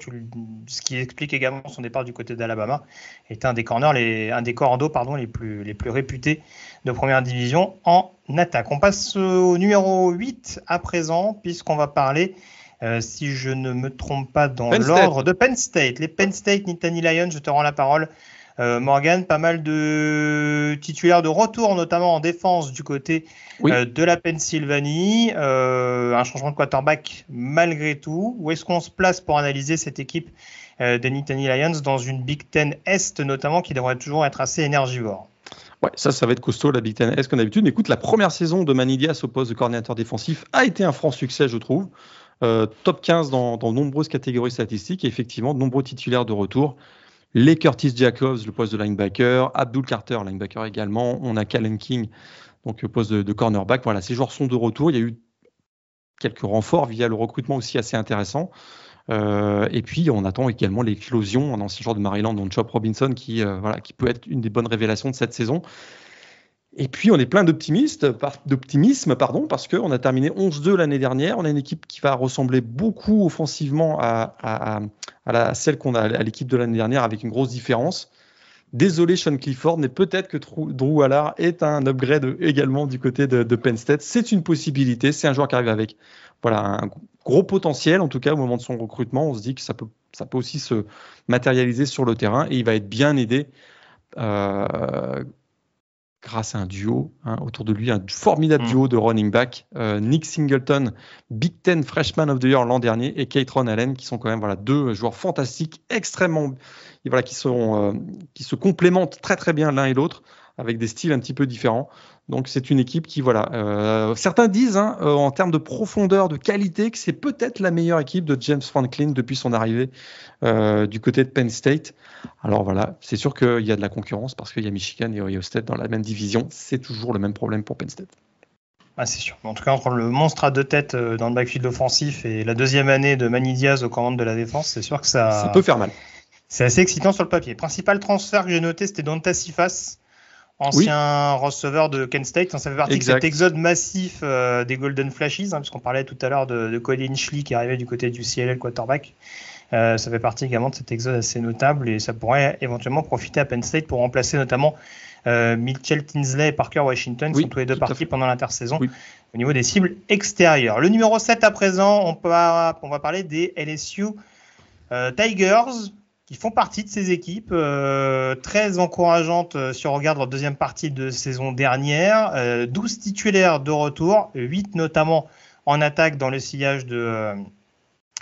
ce qui explique également son départ du côté d'Alabama, est un des corners, les, un des cordos pardon, les, plus, les plus réputés de première division en attaque. On passe au numéro 8 à présent, puisqu'on va parler, si je ne me trompe pas dans l'ordre, de Penn State. Les Penn State Nittany Lions, je te rends la parole. Euh, Morgan, pas mal de titulaires de retour, notamment en défense du côté euh, de la Pennsylvanie. Euh, un changement de quarterback malgré tout. Où est-ce qu'on se place pour analyser cette équipe des Nittany Lions dans une Big Ten Est, notamment, qui devrait toujours être assez énergivore? Ouais, ça, ça va être costaud, la Big Ten Est, comme d'habitude. Mais écoute, la première saison de Manidias au poste de coordinateur défensif a été un franc succès, je trouve. top 15 dans, dans nombreuses catégories statistiques et effectivement, de nombreux titulaires de retour les Curtis Jacobs, le poste de linebacker, Abdul Carter, linebacker également. On a Callen King, donc le poste de, cornerback. Voilà, ces joueurs sont de retour. Il y a eu quelques renforts via le recrutement aussi assez intéressant. Euh, et puis, on attend également l'éclosion, un ancien joueur de Maryland, dont Chop Robinson, qui, euh, voilà, qui peut être une des bonnes révélations de cette saison. Et puis, on est plein d'optimisme, pardon, parce qu'on a terminé 11-2 l'année dernière. On a une équipe qui va ressembler beaucoup offensivement à, celle qu'on a à l'équipe de l'année dernière, avec une grosse différence. Désolé Sean Clifford, mais peut-être que Drew Allard est un upgrade également du côté de, Penn State. C'est une possibilité. C'est un joueur qui arrive avec voilà, un gros potentiel, en tout cas au moment de son recrutement. On se dit que ça peut, ça peut aussi se matérialiser sur le terrain et il va être bien aidé. Euh, grâce à un duo hein, autour de lui, un formidable mm. duo de running back, euh, Nick Singleton, Big Ten Freshman of the Year l'an dernier, et Kate Ron Allen, qui sont quand même voilà, deux joueurs fantastiques, extrêmement, voilà, qui, sont, euh, qui se complémentent très très bien l'un et l'autre, avec des styles un petit peu différents. Donc c'est une équipe qui, voilà, euh, certains disent hein, en termes de profondeur, de qualité, que c'est peut-être la meilleure équipe de James Franklin depuis son arrivée du côté de Penn State. Alors voilà, c'est sûr qu'il y a de la concurrence parce qu'il y a Michigan et Ohio State dans la même division. C'est toujours le même problème pour Penn State. Ah, c'est sûr. En tout cas, entre le monstre à deux têtes euh, dans le backfield offensif et la deuxième année de Manny Diaz aux commandes de la défense, c'est sûr que ça. Ça peut faire mal. C'est assez excitant sur le papier. Principal transfert que j'ai noté, c'était Donta Sifas, ancien receveur de Kent State. Ça fait partie de cet exode massif euh, des Golden Flashes, hein, puisqu'on parlait tout à l'heure de, de Colin Schley qui arrivait du côté du CLL quarterback. Euh, ça fait partie également de cet exode assez notable et ça pourrait éventuellement profiter à Penn State pour remplacer notamment euh, Mitchell Tinsley et Parker Washington, qui sont tous les deux partis pendant l'intersaison au niveau des cibles extérieures. Le numéro 7 à présent, on, peut, on va parler des LSU euh, Tigers qui font partie de ces équipes très encourageantes si on regarde leur deuxième partie de saison dernière. 12 titulaires de retour, 8 notamment en attaque dans le sillage de,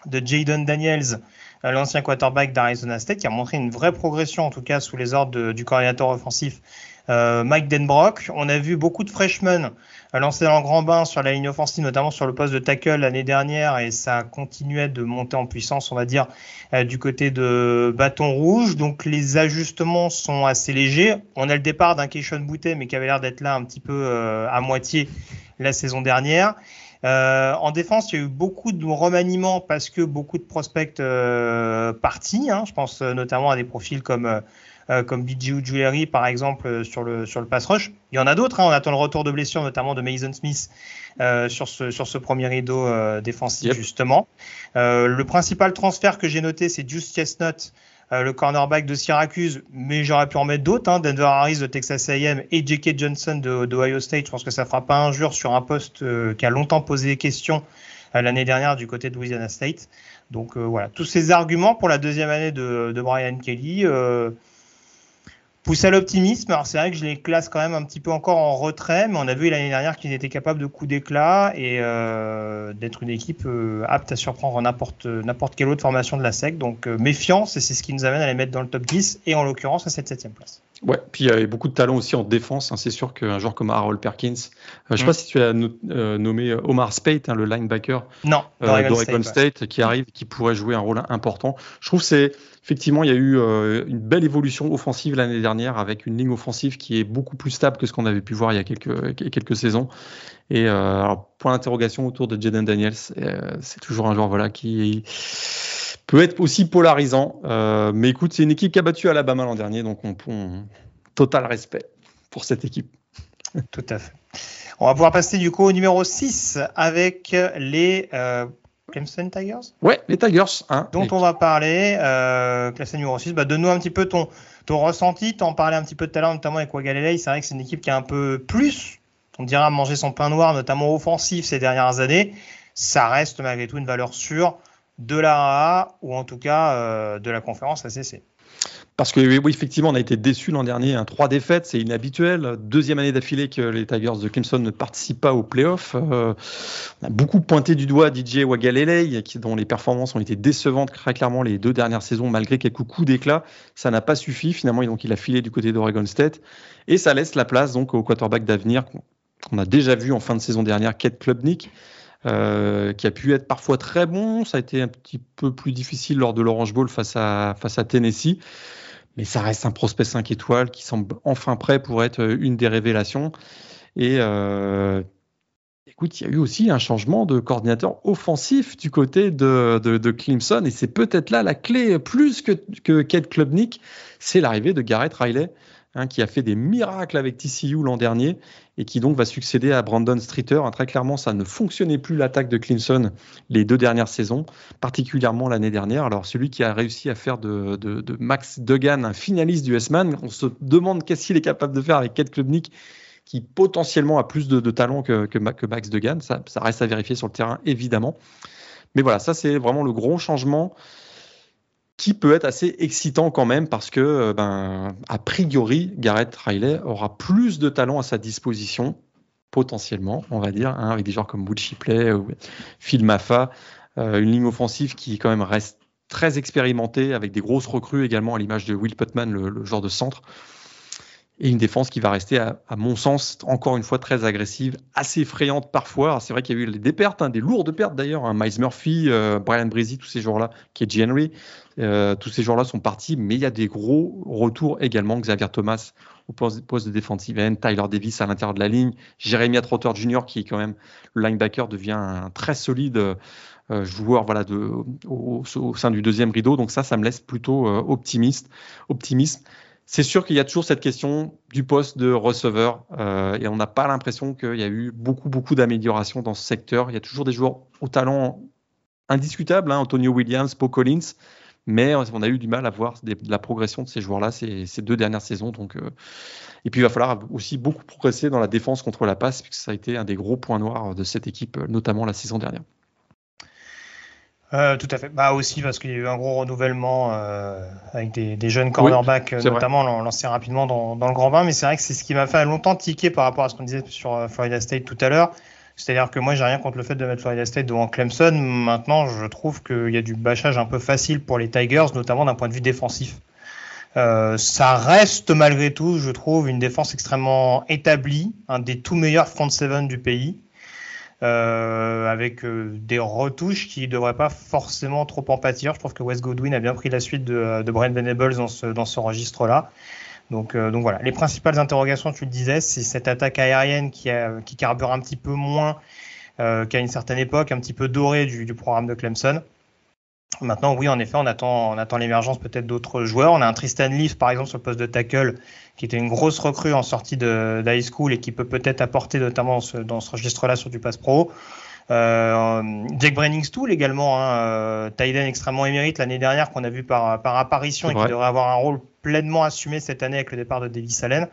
de Jaden Daniels l'ancien quarterback d'Arizona State, qui a montré une vraie progression, en tout cas sous les ordres du coordinateur offensif euh, Mike Denbrock. On a vu beaucoup de freshmen lancer dans le grand bain sur la ligne offensive, notamment sur le poste de tackle l'année dernière, et ça continuait de monter en puissance, on va dire, euh, du côté de Bâton Rouge. Donc les ajustements sont assez légers. On a le départ d'un Keishon Boutet, mais qui avait l'air d'être là un petit peu euh, à moitié la saison dernière. Euh, en défense, il y a eu beaucoup de remaniements parce que beaucoup de prospects partis. Hein. Je pense notamment à des profils comme euh, comme BGU Jewelry par exemple sur le sur le pass rush. Il y en a d'autres. Hein. On attend le retour de blessure, notamment de Mason Smith sur ce sur ce premier rideau défensif justement. le principal transfert que j'ai noté, c'est Juice Chestnut euh, le cornerback de Syracuse, mais j'aurais pu en mettre d'autres, hein, Denver Harris de Texas A&M et J.K. Johnson de, Ohio State. Je pense que ça fera pas injure sur un poste euh, qui a longtemps posé questions euh, l'année dernière du côté de Louisiana State. Donc voilà, tous ces arguments pour la deuxième année de, de Brian Kelly pousse à l'optimisme. Alors c'est vrai que je les classe quand même un petit peu encore en retrait, mais on a vu l'année dernière qu'ils étaient capables de coups d'éclat et euh, d'être une équipe euh, apte à surprendre n'importe n'importe quelle autre formation de la SEC. Donc euh, méfiance, et c'est ce qui nous amène à les mettre dans le top 10 et en l'occurrence à cette septième place. Ouais, puis il y avait beaucoup de talent aussi en défense. Hein. C'est sûr qu'un joueur comme Harold Perkins, je ne sais pas mm. si tu as nommé Omar Spate, hein, le linebacker d'Oregon State, qui arrive, qui pourrait jouer un rôle important. Je trouve c'est Effectivement, il y a eu euh, une belle évolution offensive l'année dernière avec une ligne offensive qui est beaucoup plus stable que ce qu'on avait pu voir il y a quelques, saisons. Et euh, point d'interrogation autour de Jaden Daniels, euh, c'est toujours un joueur voilà, qui peut être aussi polarisant. mais écoute, c'est une équipe qui a battu Alabama l'an dernier, donc on, on, total respect pour cette équipe. Tout à fait. On va pouvoir passer du coup au numéro 6 avec les Clemson Tigers? Ouais, les Tigers. Hein, dont on va parler, euh, classé numéro 6. Bah, Donne-nous un petit peu ton, ton ressenti. T'en parlais un petit peu tout à l'heure, notamment avec Wagalele. C'est vrai que c'est une équipe qui a un peu plus, on dira, manger son pain noir, notamment offensif ces dernières années. Ça reste malgré tout une valeur sûre de la AA ou en tout cas euh, de la conférence ACC. Parce que oui, effectivement, on a été déçus l'an dernier. Hein. Trois défaites, c'est inhabituel. Deuxième année d'affilée que les Tigers de Clemson ne participent pas aux playoffs. Euh, on a beaucoup pointé du doigt DJ Wagalele, dont les performances ont été décevantes très clairement les deux dernières saisons, malgré quelques coups d'éclat. Ça n'a pas suffi. Finalement, il a filé du côté d'Oregon State. Et ça laisse la place donc au quarterback d'avenir qu'on a déjà vu en fin de saison dernière, Kate Klubnik. Euh, qui a pu être parfois très bon. Ça a été un petit peu plus difficile lors de l'Orange Bowl face à Tennessee mais ça reste un prospect 5 étoiles qui semble enfin prêt pour être une des révélations. Et euh, écoute, il y a eu aussi un changement de coordinateur offensif du côté de, Clemson, et c'est peut-être là la clé, plus que, que Kate Klubnik, c'est l'arrivée de Garrett Riley. Hein, qui a fait des miracles avec TCU l'an dernier et qui donc va succéder à Brandon Streeter. Hein, très clairement, ça ne fonctionnait plus l'attaque de Clemson les deux dernières saisons, particulièrement l'année dernière. Alors celui qui a réussi à faire de, Max Duggan un finaliste du S-Man, on se demande qu'est-ce qu'il est capable de faire avec Kate Klubnik qui potentiellement a plus de, talent que, Max Duggan. Ça, ça reste à vérifier sur le terrain, évidemment. Mais voilà, ça c'est vraiment le gros changement qui peut être assez excitant quand même parce que, euh, ben, a priori, Garrett Riley aura plus de talent à sa disposition, potentiellement, on va dire, hein, avec des joueurs comme Wood Shipley ou Phil Maffa, euh, une ligne offensive qui quand même reste très expérimentée, avec des grosses recrues également à l'image de Will Putman, le, le genre de centre et une défense qui va rester, à, mon sens, encore une fois très agressive, assez effrayante parfois. C'est vrai qu'il y a eu des pertes, hein, des lourdes pertes d'ailleurs. Hein. Miles Murphy, euh, Brian Breezy, tous ces joueurs-là, est Henry, euh, tous ces joueurs-là sont partis, mais il y a des gros retours également. Xavier Thomas au poste, de defensive end, Tyler Davis à l'intérieur de la ligne, Jeremy Trotter Jr. qui est quand même le linebacker devient un très solide. Euh, joueur au, sein du deuxième rideau donc ça ça me laisse plutôt optimiste optimiste c'est sûr qu'il y a toujours cette question du poste de receveur euh, et on n'a pas l'impression qu'il y a eu beaucoup, beaucoup d'améliorations dans ce secteur. Il y a toujours des joueurs au talent indiscutable, hein, Antonio Williams, Paul Collins, mais on a eu du mal à voir la progression de ces joueurs-là ces, deux dernières saisons. Donc, euh, et puis il va falloir aussi beaucoup progresser dans la défense contre la passe, puisque ça a été un des gros points noirs de cette équipe, notamment la saison dernière. Euh, tout à fait. Bah aussi parce qu'il y a eu un gros renouvellement euh, avec des, des, jeunes cornerbacks, notamment lancés rapidement dans, dans, le grand bain. Mais c'est vrai que c'est ce qui m'a fait longtemps tiquer par rapport à ce qu'on disait sur euh, Florida State tout à l'heure. C'est-à-dire que moi, j'ai rien contre le fait de mettre Florida State devant Clemson. Maintenant, je trouve qu'il y a du bâchage un peu facile pour les Tigers, notamment d'un point de vue défensif. Euh, ça reste malgré tout, je trouve, une défense extrêmement établie, un des tout meilleurs front seven du pays. Euh, avec euh, des retouches qui ne devraient pas forcément trop en pâtir. Je trouve que Wes Godwin a bien pris la suite de, de Brian Venables dans ce, dans ce registre-là. Donc, euh, donc voilà, les principales interrogations, tu le disais, c'est cette attaque aérienne qui, a, qui carbure un petit peu moins qu'à une certaine époque, un petit peu dorée du programme de Clemson. Maintenant, oui, en effet, on attend, on attend l'émergence peut-être d'autres joueurs. On a un Tristan Leaf, par exemple, sur le poste de tackle, qui était une grosse recrue en sortie de, high school et qui peut peut-être apporter, notamment dans ce, dans ce registre-là, sur du pass pro. Euh, Jake Brenningstool également, hein, euh, extrêmement émérite l'année dernière qu'on a vu par, par apparition et qui devrait avoir un rôle pleinement assumé cette année avec le départ de Davis Allen.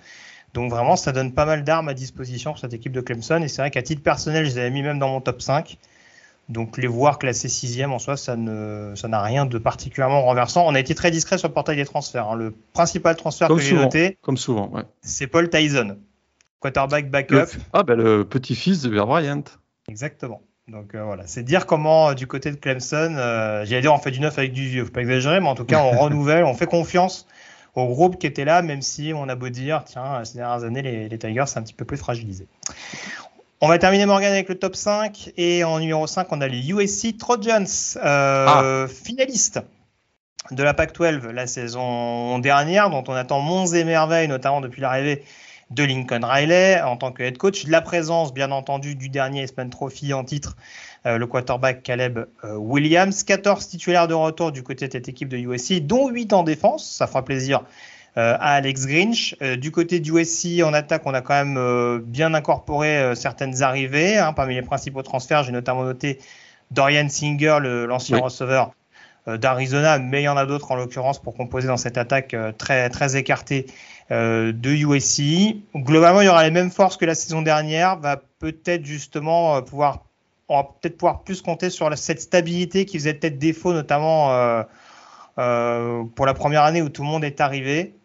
Donc vraiment, ça donne pas mal d'armes à disposition pour cette équipe de Clemson. Et c'est vrai qu'à titre personnel, je les avais mis même dans mon top 5. Donc les voir classés sixième en soi, ça ne, ça n'a rien de particulièrement renversant. On a été très discret sur le portail des transferts. Hein. Le principal transfert que j'ai noté, comme souvent, ouais. c'est Paul Tyson, quarterback backup. ah ben le petit-fils de Bear Bryant. Exactement. Donc euh, voilà, c'est dire comment euh, du côté de Clemson, euh, j'allais dire on fait du neuf avec du vieux, faut pas exagérer, mais en tout cas on renouvelle, on fait confiance au groupe qui était là, même si on a beau dire, tiens, ces dernières années les, les Tigers c'est un petit peu plus fragilisé. On va terminer Morgan avec le top 5 et en numéro 5 on a les USC Trojans, euh, ah. finalistes de la Pac-12 la saison dernière, dont on attend monts et merveilles, notamment depuis l'arrivée de Lincoln Riley en tant que head coach, la présence bien entendu du dernier Espen Trophy en titre, euh, le quarterback Caleb euh, Williams, 14 titulaires de retour du côté de cette équipe de USC, dont 8 en défense, ça fera plaisir à Alex Grinch. Euh, du côté du USC, en attaque, on a quand même euh, bien incorporé certaines arrivées. Hein. Parmi les principaux transferts, j'ai notamment noté Dorian Singer, l'ancien receveur d'Arizona, mais il y en a d'autres en l'occurrence pour composer dans cette attaque très, très écartée de USC. Globalement, il y aura les mêmes forces que la saison dernière, va peut-être justement pouvoir, on va peut-être pouvoir plus compter sur cette stabilité qui faisait peut-être défaut, notamment pour la première année où tout le monde est arrivé.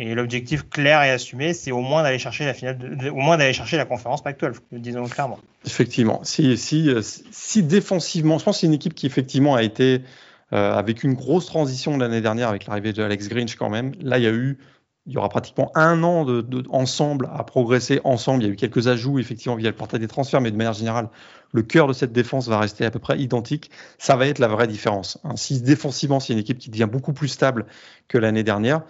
Et l'objectif clair et assumé, c'est au moins d'aller chercher la finale, au moins d'aller chercher la conférence Pac-12, disons clairement. Effectivement. Si, si, si défensivement, je pense que c'est une équipe qui effectivement a été avec une grosse transition l'année dernière avec l'arrivée de Alex Grinch quand même. Là, il y a eu il y aura pratiquement un an de, ensemble à progresser ensemble. Il y a eu quelques ajouts effectivement via le portail des transferts, mais de manière générale, le cœur de cette défense va rester à peu près identique. Ça va être la vraie différence. Hein. Si défensivement, c'est une équipe qui devient beaucoup plus stable que l'année dernière.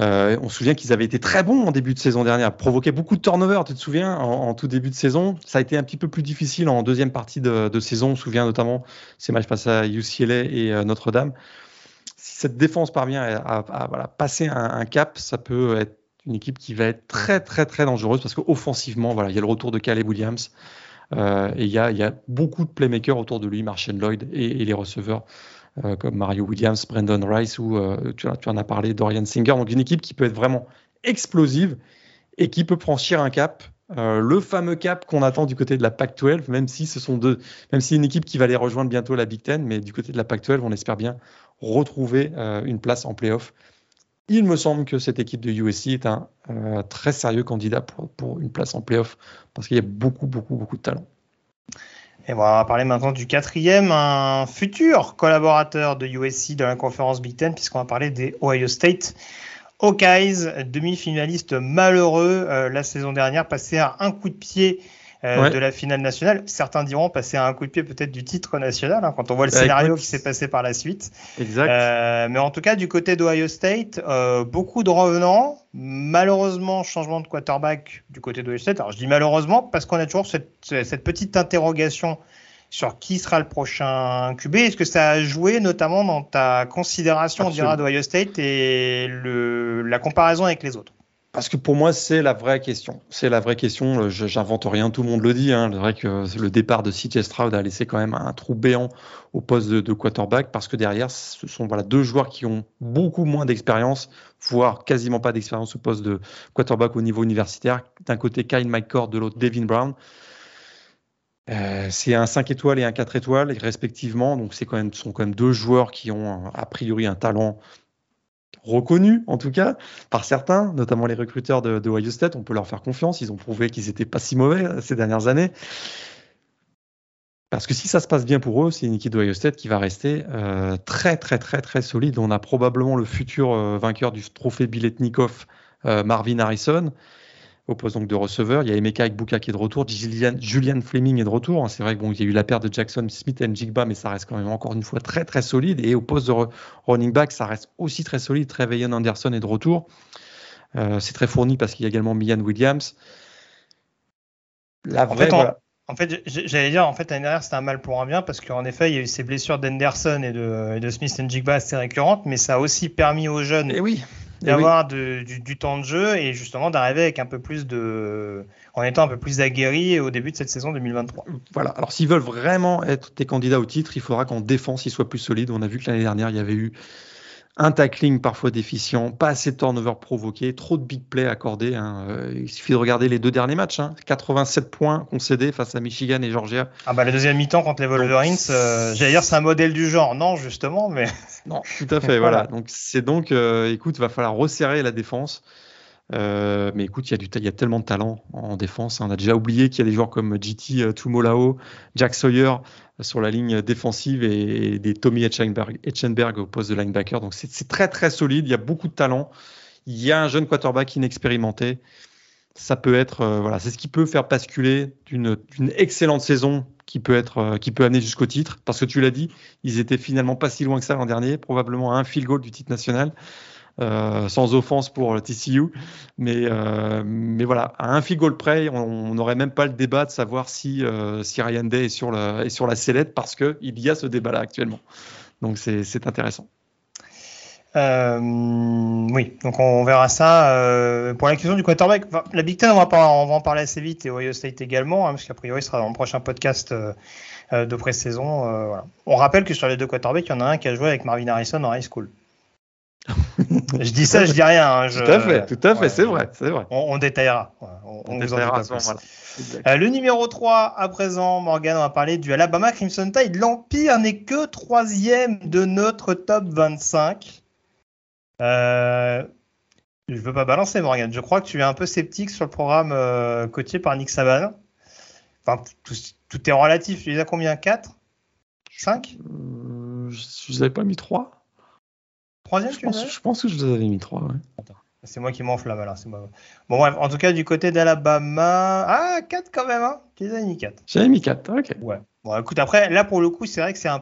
Euh, on se souvient qu'ils avaient été très bons en début de saison dernière, provoquaient beaucoup de turnover, tu te souviens, en, tout début de saison. Ça a été un petit peu plus difficile en deuxième partie de, saison. On se souvient notamment ces matchs face à UCLA et euh, Notre-Dame si cette défense parvient à, passer un, cap, ça peut être une équipe qui va être très très très dangereuse parce qu'offensivement, voilà, il y a le retour de Caleb Williams euh, et il y, a, beaucoup de playmakers autour de lui, Marshall Lloyd et, les receveurs euh, comme Mario Williams, Brandon Rice ou euh, tu, en as parlé, Dorian Singer. Donc une équipe qui peut être vraiment explosive et qui peut franchir un cap. le fameux cap qu'on attend du côté de la Pac-12, même si ce sont deux, même si une équipe qui va les rejoindre bientôt la Big Ten, mais du côté de la Pac-12, on espère bien retrouver euh, une place en playoff. Il me semble que cette équipe de USC est un euh, très sérieux candidat pour, une place en playoff parce qu'il y a beaucoup, beaucoup, beaucoup de talent. Et on va parler maintenant du quatrième, un futur collaborateur de USC dans la conférence Big Ten, puisqu'on va parler des Ohio State. Hawkeyes, demi-finaliste malheureux euh, la saison dernière, passé à un coup de pied euh, de la finale nationale. Certains diront passer à un coup de pied peut-être du titre national hein, quand on voit le bah, scénario qui s'est passé par la suite. Exact. Euh, mais en tout cas, du côté d'Ohio State, euh, beaucoup de revenants. Malheureusement, changement de quarterback du côté d'Ohio State. Alors je dis malheureusement parce qu'on a toujours cette, cette, petite interrogation sur qui sera le prochain QB. Est-ce que ça a joué notamment dans ta considération, on dira, d'Ohio State et le, la comparaison avec les autres? Parce que pour moi, c'est la vraie question. C'est la vraie question. Euh, j'invente rien, tout le monde le dit. Hein. C'est vrai que le départ de CJ Stroud a laissé quand même un trou béant au poste de, quarterback parce que derrière, ce sont deux joueurs qui ont beaucoup moins d'expérience, voire quasiment pas d'expérience au poste de quarterback au niveau universitaire. D'un côté, Kyle McCord, de l'autre, Devin Brown. Euh, c'est un 5 étoiles et un 4 étoiles, respectivement. Donc, ce sont quand même deux joueurs qui ont a priori un talent reconnus en tout cas par certains, notamment les recruteurs de, de Ohio. On peut leur faire confiance. Ils ont prouvé qu'ils n'étaient pas si mauvais euh, ces dernières années. Parce que si ça se passe bien pour eux, c'est une équipe d'Ohio State qui va rester euh, très très très très solide. On a probablement le futur euh, vainqueur du trophée Biletnikov, Marvin Harrison au poste donc de receveur. Il y a Emeka Ikbuka qui est de retour, Julian, Fleming est de retour. Hein. C'est vrai qu'il y a eu la perte de Jackson Smith et Jigba, mais ça reste quand même encore une fois très très solide. Et au poste de running back, ça reste aussi très solide. Trevelyan Anderson est de retour. Euh, c'est très fourni parce qu'il y a également Mian Williams. La vraie, en fait, j'allais dire, en fait, l'année dernière, c'était un mal pour un bien parce qu'en effet, il y a eu ces blessures d'Henderson et de, de Smith et Jigba assez récurrentes, mais ça a aussi permis aux jeunes et oui d'avoir du, temps de jeu et justement d'arriver avec un peu plus de, en étant un peu plus aguerri au début de cette saison 2023. Voilà. Alors s'ils veulent vraiment être des candidats au titre, il faudra qu'en défense ils soient plus solides. On a vu que l'année dernière il y avait eu un tackling parfois déficient, pas assez de turnover provoqué, trop de big play accordés. Hein. Euh, il suffit de regarder les deux derniers matchs. 87 hein. points concédés face à Michigan et Georgia. Ah bah la deuxième mi-temps contre les Wolverines, euh, j'allais dire c'est un modèle du genre. Non, justement, mais... Non, tout à fait, voilà. Donc c'est donc, euh, écoute, va falloir resserrer la défense. mais écoute, il y, a du, il y a tellement de talent en défense. Hein. On a déjà oublié qu'il y a des joueurs comme GT Tumolao, Jack Sawyer, sur la ligne défensive et, des Tommy Etchenberg, au poste de linebacker. Donc c'est très très solide, il y a beaucoup de talent. Il y a un jeune quarterback inexpérimenté. Ça peut être, euh, voilà, c'est ce qui peut faire basculer d'une excellente saison qui peut être, euh, qui peut amener jusqu'au titre. Parce que tu l'as dit, ils étaient finalement pas si loin que ça l'an dernier, probablement à un field goal du titre national. Euh, sans offense pour le TCU. Mais, euh, mais voilà, à un goal près, on n'aurait même pas le débat de savoir si, euh, Ryan Day est sur la, sellette parce qu'il y a ce débat-là actuellement. Donc c'est intéressant. oui, donc on verra ça. pour la question du quarterback, la Big Ten, on va, en parler assez vite et Ohio State également, hein, parce qu'a priori, ce sera dans le prochain podcast de pré-saison. On rappelle que sur les deux quarterbacks, il y en a un qui a joué avec Marvin Harrison en high school. je dis ça, je dis rien. Hein, tout à fait, tout à fait, c'est vrai, c'est vrai. On, détaillera. On, détaillera euh, le numéro 3 à présent, Morgan, on va parler du Alabama Crimson Tide. L'Empire n'est que troisième de notre top 25. Euh, je veux pas balancer, Morgan. Je crois que tu es un peu sceptique sur le programme euh, coaché par Nick Saban. Enfin, tout, est relatif. Tu les as combien? 4 5 euh, Je ne les avais pas mis 3 Troisième, je, pense, je pense que je les avais mis 3. Ouais. C'est moi qui m'enflamme là. Bon, bref, en tout cas, du côté d'Alabama. Ah, 4 quand même, hein Tu les mis 4. J'avais mis 4, ok. Ouais. Bon, écoute, après, là, pour le coup, c'est vrai que c'est un.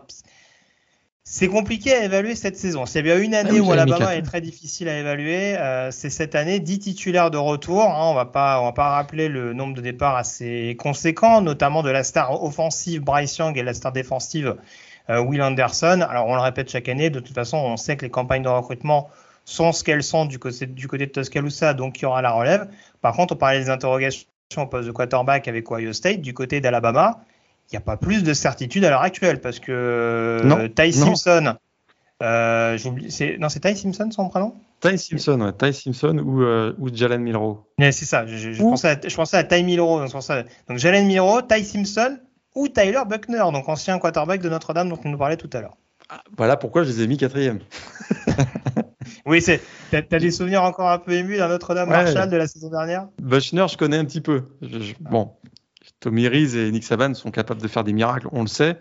C'est compliqué à évaluer cette saison. S'il y a bien une année ah où Alabama est très difficile à évaluer, euh, c'est cette année 10 titulaires de retour. Hein. on va pas, on va pas rappeler le nombre de départs assez conséquent, notamment de la star offensive Bryce Young et la star défensive Will Anderson. Alors on le répète chaque année. De toute façon, on sait que les campagnes de recrutement sont ce qu'elles sont du côté, du côté de Tuscaloosa, donc il y aura la relève. Par contre, on parlait des interrogations au poste de quarterback avec Ohio State. Du côté d'Alabama, il n'y a pas plus de certitude à l'heure actuelle parce que non, Ty Simpson, euh, non, c'est Ty Simpson son prénom? Ty Simpson, ouais. Ty Simpson ou, euh, ou Jalen Milrow. c'est ça, je, pensais à, je, pensais à, Ty Milrow. Donc, donc Jalen Milrow, Ty Simpson ou Tyler Buckner, donc ancien quarterback de Notre-Dame dont on nous parlait tout à l'heure. Ah, voilà pourquoi je les ai mis quatrième. oui, c'est. T'as, as des souvenirs encore un peu émus d'un Notre-Dame Marshall de la saison dernière? Buckner, je connais un petit peu. bon, Tommy Reese et Nick Saban sont capables de faire des miracles, on le sait.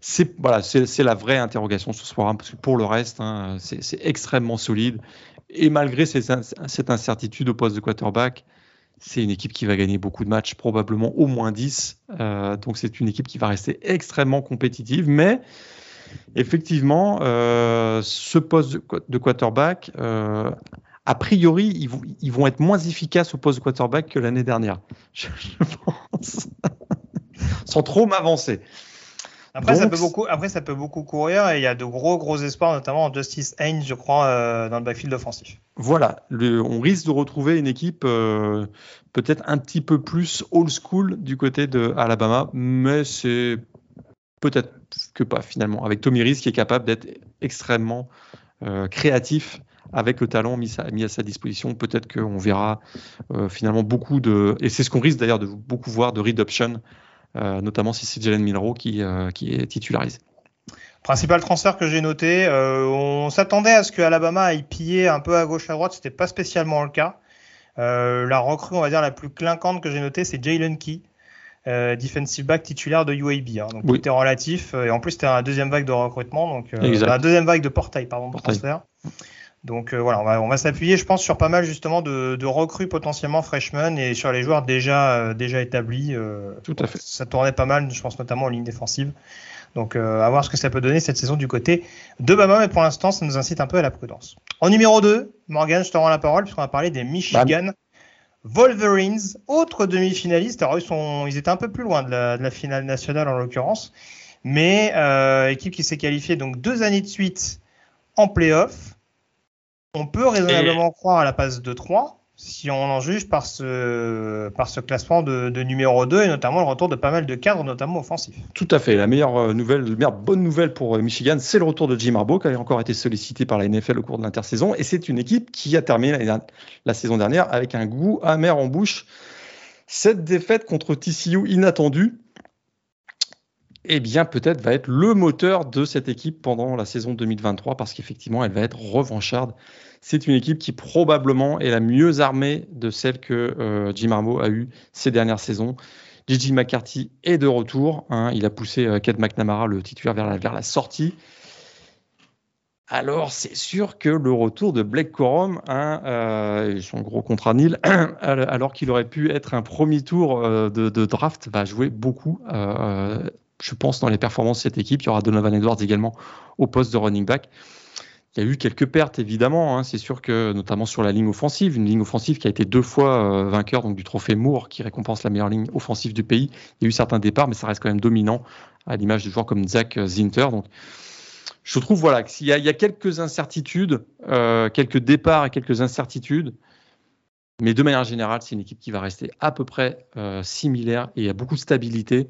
C'est voilà, c'est la vraie interrogation sur ce programme parce que pour le reste, hein, c'est extrêmement solide. Et malgré cette incertitude au poste de quarterback, c'est une équipe qui va gagner beaucoup de matchs, probablement au moins 10. Euh, donc c'est une équipe qui va rester extrêmement compétitive. Mais effectivement, euh, ce poste de, quarterback, euh, a priori, ils vont, être moins efficaces au poste de quarterback que l'année dernière. Je, pense. Sans trop m'avancer. Après, ça peut beaucoup, après, ça peut beaucoup courir et il y a de gros, gros espoirs, notamment en Justice Haynes, je crois, euh, dans le backfield offensif. Voilà, on risque de retrouver une équipe euh, peut-être un petit peu plus old school du côté de Alabama, mais c'est peut-être que pas finalement, avec Tommy Reese qui est capable d'être extrêmement euh, créatif avec le talent mis à, sa disposition, peut-être qu'on verra euh, finalement beaucoup de. Et c'est ce qu'on risque d'ailleurs de beaucoup voir de read option, notamment si c'est Jalen Milrow qui, euh, qui est titularisé. Principal transfert que j'ai noté, on s'attendait à ce que Alabama aille piller un peu à gauche à droite, c'était pas spécialement le cas. la recrue, on va dire, la plus clinquante que j'ai notée, c'est Jalen Key, defensive back titulaire de UAB. Hein. donc tout est relatif. Et en plus, c'était un deuxième vague de recrutement, donc un deuxième vague de portail, pardon, de transfert. Donc euh, voilà, on va, s'appuyer, je pense, sur pas mal justement de, recrues potentiellement freshmen et sur les joueurs déjà, euh, déjà établis. Euh, Tout à fait. Ça tournait pas mal, je pense notamment en ligne défensive. Donc à voir ce que ça peut donner cette saison du côté de Bama, mais pour l'instant, ça nous incite un peu à la prudence. En numéro 2, Morgan, je te rends la parole puisqu'on va parler des Michigan. Wolverines, autre demi-finaliste. Alors, ils, sont, ils étaient un peu plus loin de la, de la finale nationale en l'occurrence, mais équipe qui s'est qualifiée donc deux années de suite en playoff. On peut raisonnablement croire à la passe de 3 si on en juge par ce, par ce classement de, numéro 2 et notamment le retour de pas mal de cadres, notamment offensifs. Tout à fait. La meilleure euh, nouvelle, la meilleure bonne nouvelle pour euh, Michigan, c'est le retour de Jim Harbaugh qui a encore été sollicité par la NFL au cours de l'intersaison. Et c'est une équipe qui a terminé la, saison dernière avec un goût amer en bouche. Cette défaite contre TCU inattendue, eh bien, peut-être va être le moteur de cette équipe pendant la saison 2023 parce qu'effectivement, elle va être revancharde. C'est une équipe qui probablement est la mieux armée de celle que euh, Jim Harbaugh a eue ces dernières saisons. Gigi McCarthy est de retour. Hein. il a poussé euh, McNamara, le titulaire, vers la, sortie. Alors, c'est sûr que le retour de Blake Corum, hein, euh, son gros contrat nil, alors qu'il aurait pu être un premier tour de, de, draft, va jouer beaucoup je pense, dans les performances de cette équipe. Il y aura Donovan Edwards également au poste de running back. Il y a eu quelques pertes, évidemment. Hein. C'est sûr que, notamment sur la ligne offensive, une ligne offensive qui a été deux fois euh, vainqueur du trophée Moore, qui récompense la meilleure ligne offensive du pays. Il y a eu certains départs, mais ça reste quand même dominant, à l'image de joueurs comme Zach Zinter. Donc, je trouve voilà, qu'il y, a quelques incertitudes, euh, quelques départs et quelques incertitudes. Mais de manière générale, c'est une équipe qui va rester à peu près euh, similaire et a beaucoup de stabilité.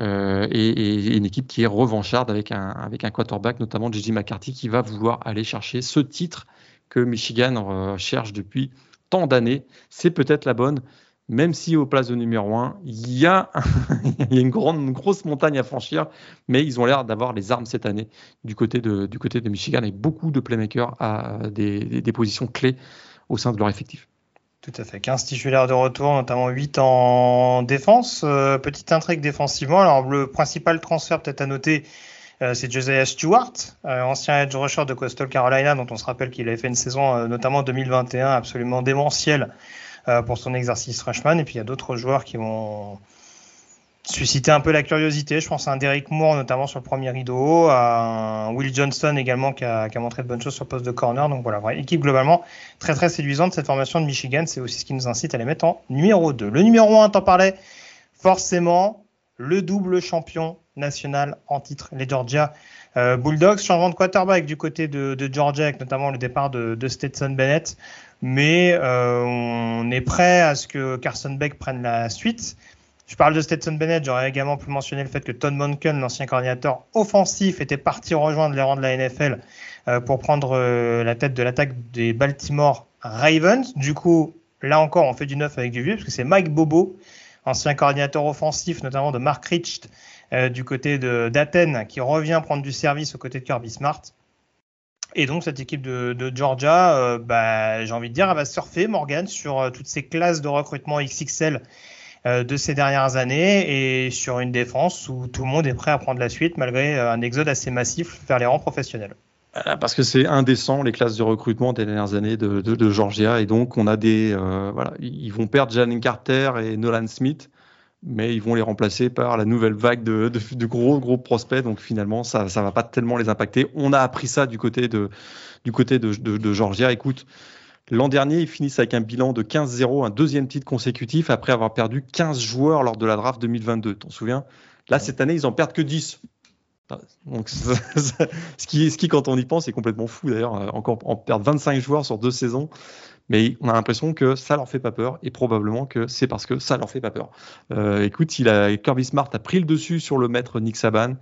Euh, et, une équipe qui est revancharde avec un, avec un quarterback, notamment Gigi McCarthy, qui va vouloir aller chercher ce titre que Michigan cherche depuis tant d'années. C'est peut-être la bonne, même si au place de numéro 1, il y a, une, grande, grosse montagne à franchir, mais ils ont l'air d'avoir les armes cette année du côté de, du côté de Michigan avec beaucoup de playmakers à des, des positions clés au sein de leur effectif. Tout à fait. 15 titulaires de retour, notamment 8 en défense. Euh, petite intrigue défensivement. Alors, le principal transfert, peut-être à noter, euh, c'est Josiah Stewart, euh, ancien edge rusher de Coastal Carolina, dont on se rappelle qu'il avait fait une saison, notamment 2021, absolument démentielle pour son exercice freshman. Et puis, il y a d'autres joueurs qui vont susciter un peu la curiosité. Je pense à un Derek Moore, notamment sur le premier rideau, à un Will Johnson également qui a, montré de bonnes choses sur le poste de corner. Donc voilà, équipe globalement très très séduisante. Cette formation de Michigan, c'est aussi ce qui nous incite à les mettre en numéro 2. Le numéro 1, t'en parlais, forcément, le double champion national en titre, les Georgia euh, Bulldogs. Changement de quarterback du côté de, Georgia, avec notamment le départ de, de Stetson Bennett. Mais euh, on est prêt à ce que Carson Beck prenne la suite. Je parle de Stetson Bennett, j'aurais également pu mentionner le fait que Todd Monken, l'ancien coordinateur offensif, était parti rejoindre les rangs de la NFL euh, pour prendre euh, la tête de l'attaque des Baltimore Ravens. Du coup, là encore, on fait du neuf avec du vieux, parce que c'est Mike Bobo, ancien coordinateur offensif, notamment de Mark Rich euh, du côté d'Athènes, qui revient prendre du service aux côtés de Kirby Smart. Et donc cette équipe de, Georgia, bah, j'ai envie de dire, elle va surfer, Morgan, sur toutes ces classes de recrutement XXL de ces dernières années et sur une défense où tout le monde est prêt à prendre la suite malgré euh, un exode assez massif vers les rangs professionnels. Parce que c'est indécent les classes de recrutement des dernières années de, Georgia et donc on a des euh, voilà ils vont perdre Jalen Carter et Nolan Smith mais ils vont les remplacer par la nouvelle vague de, de, gros gros prospects. Donc finalement, ça ça va pas tellement les impacter. On a appris ça du côté de du côté de Georgia. Écoute, L'an dernier, ils finissent avec un bilan de 15-0, un deuxième titre consécutif après avoir perdu 15 joueurs lors de la draft 2022. T'en souviens? Là, cette année, ils en perdent que 10. Donc, ce, qui, ce qui, quand on y pense, est complètement fou d'ailleurs. Euh, encore en perdre 25 joueurs sur deux saisons. Mais on a l'impression que ça leur fait pas peur et probablement que c'est parce que ça leur fait pas peur. Euh, écoute, il a, Kirby Smart a pris le dessus sur le maître Nick Saban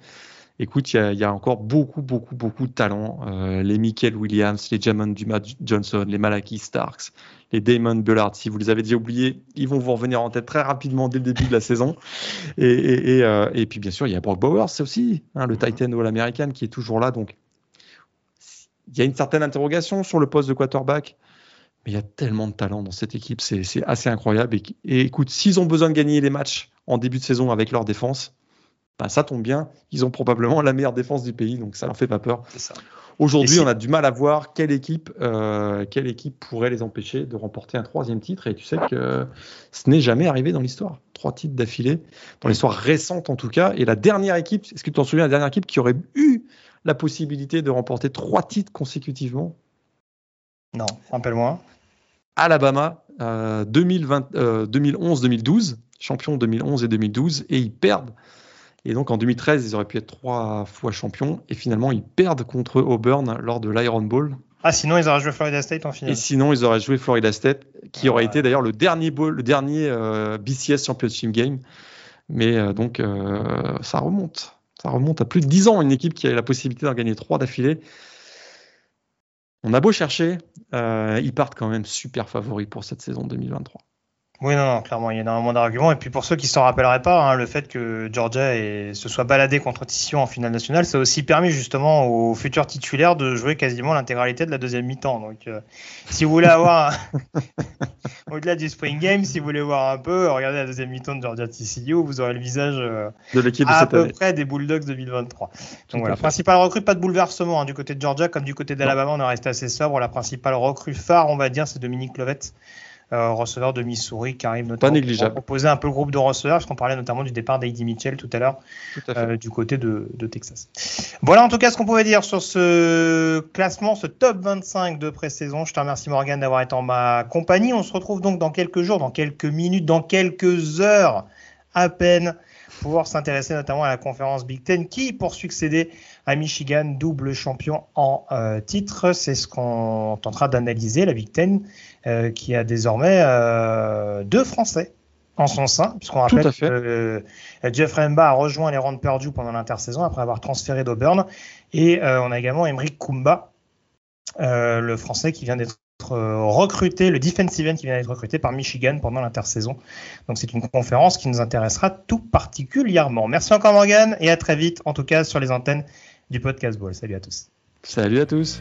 écoute, il y, a encore beaucoup, beaucoup, beaucoup de talents. Euh, les Michael Williams, les Jamon Dumas Johnson, les Malaki Starks, les Damon Bullard. Si vous les avez déjà oubliés, ils vont vous revenir en tête très rapidement dès le début de la saison. Et, euh, et, puis, bien sûr, il y a Brock Bowers, c'est aussi hein, le Titan All-American qui est toujours là. Donc, il y a une certaine interrogation sur le poste de quarterback. Mais il y a tellement de talent dans cette équipe, c'est assez incroyable. et écoute, s'ils ont besoin de gagner les matchs en début de saison avec leur défense, bah, ça tombe bien, ils ont probablement la meilleure défense du pays, donc ça leur fait pas peur. Aujourd'hui, on a du mal à voir quelle équipe, euh, quelle équipe pourrait les empêcher de remporter un troisième titre. Et tu sais que ce n'est jamais arrivé dans l'histoire. Trois titres d'affilée, dans l'histoire récente en tout cas. Et la dernière équipe, est-ce que tu t'en souviens, la dernière équipe qui aurait eu la possibilité de remporter trois titres consécutivement? Non, rappelle-moi. Alabama, 2011-2012, euh, champion 2011 et 2012, et ils perdent et donc en 2013, ils auraient pu être trois fois champions. Et finalement, ils perdent contre Auburn lors de l'Iron Bowl. Ah, sinon, ils auraient joué Florida State en finale. Et sinon, ils auraient joué Florida State, qui aurait été d'ailleurs le dernier, bowl, le dernier euh, BCS Championship Game. Mais euh, donc, euh, ça remonte. Ça remonte à plus de 10 ans, une équipe qui a la possibilité d'en gagner trois d'affilée. On a beau chercher, ils partent quand même super favoris pour cette saison 2023. Oui, non, non, clairement, il y a énormément d'arguments. Et puis pour ceux qui ne s'en rappelleraient pas, hein, le fait que Georgia se soit baladé contre Tissot en finale nationale, ça a aussi permis justement aux futurs titulaires de jouer quasiment l'intégralité de la deuxième mi-temps. Donc euh, si vous voulez avoir, au-delà du Spring Game, si vous voulez voir un peu, regardez la deuxième mi-temps de Georgia TCU, vous aurez le visage euh, de l'équipe à, peu près des Bulldogs 2023. Donc voilà, principale recrue, pas de bouleversement hein, du côté de Georgia, comme du côté d'Alabama, on est resté assez sobre. La principale recrue phare, on va dire, c'est Dominique Lovette euh, receveur de Missouri qui arrive notamment Pas pour proposer un peu le groupe de receveurs, parce qu'on parlait notamment du départ d'Heidi Mitchell tout à l'heure euh, du côté de, Texas. Voilà en tout cas ce qu'on pouvait dire sur ce classement, ce top 25 de pré-saison. Je te remercie Morgan d'avoir été en ma compagnie. On se retrouve donc dans quelques jours, dans quelques minutes, dans quelques heures à peine pour s'intéresser notamment à la conférence Big Ten qui, pour succéder à Michigan, double champion en euh, titre, c'est ce qu'on tentera d'analyser, la Big Ten euh, qui a désormais euh, deux Français en son sein, puisqu'on rappelle que Jeff Remba a rejoint les rangs perdus pendant l'intersaison après avoir transféré d'Auburn. Et on a également Emeric Kumba, le français qui vient d'être recruté, le defensive end qui vient d'être recruté par Michigan pendant l'intersaison. Donc c'est une conférence qui nous intéressera tout particulièrement. Merci encore Morgan et à très vite, en tout cas sur les antennes du podcast Ball. Salut à tous. Salut à tous.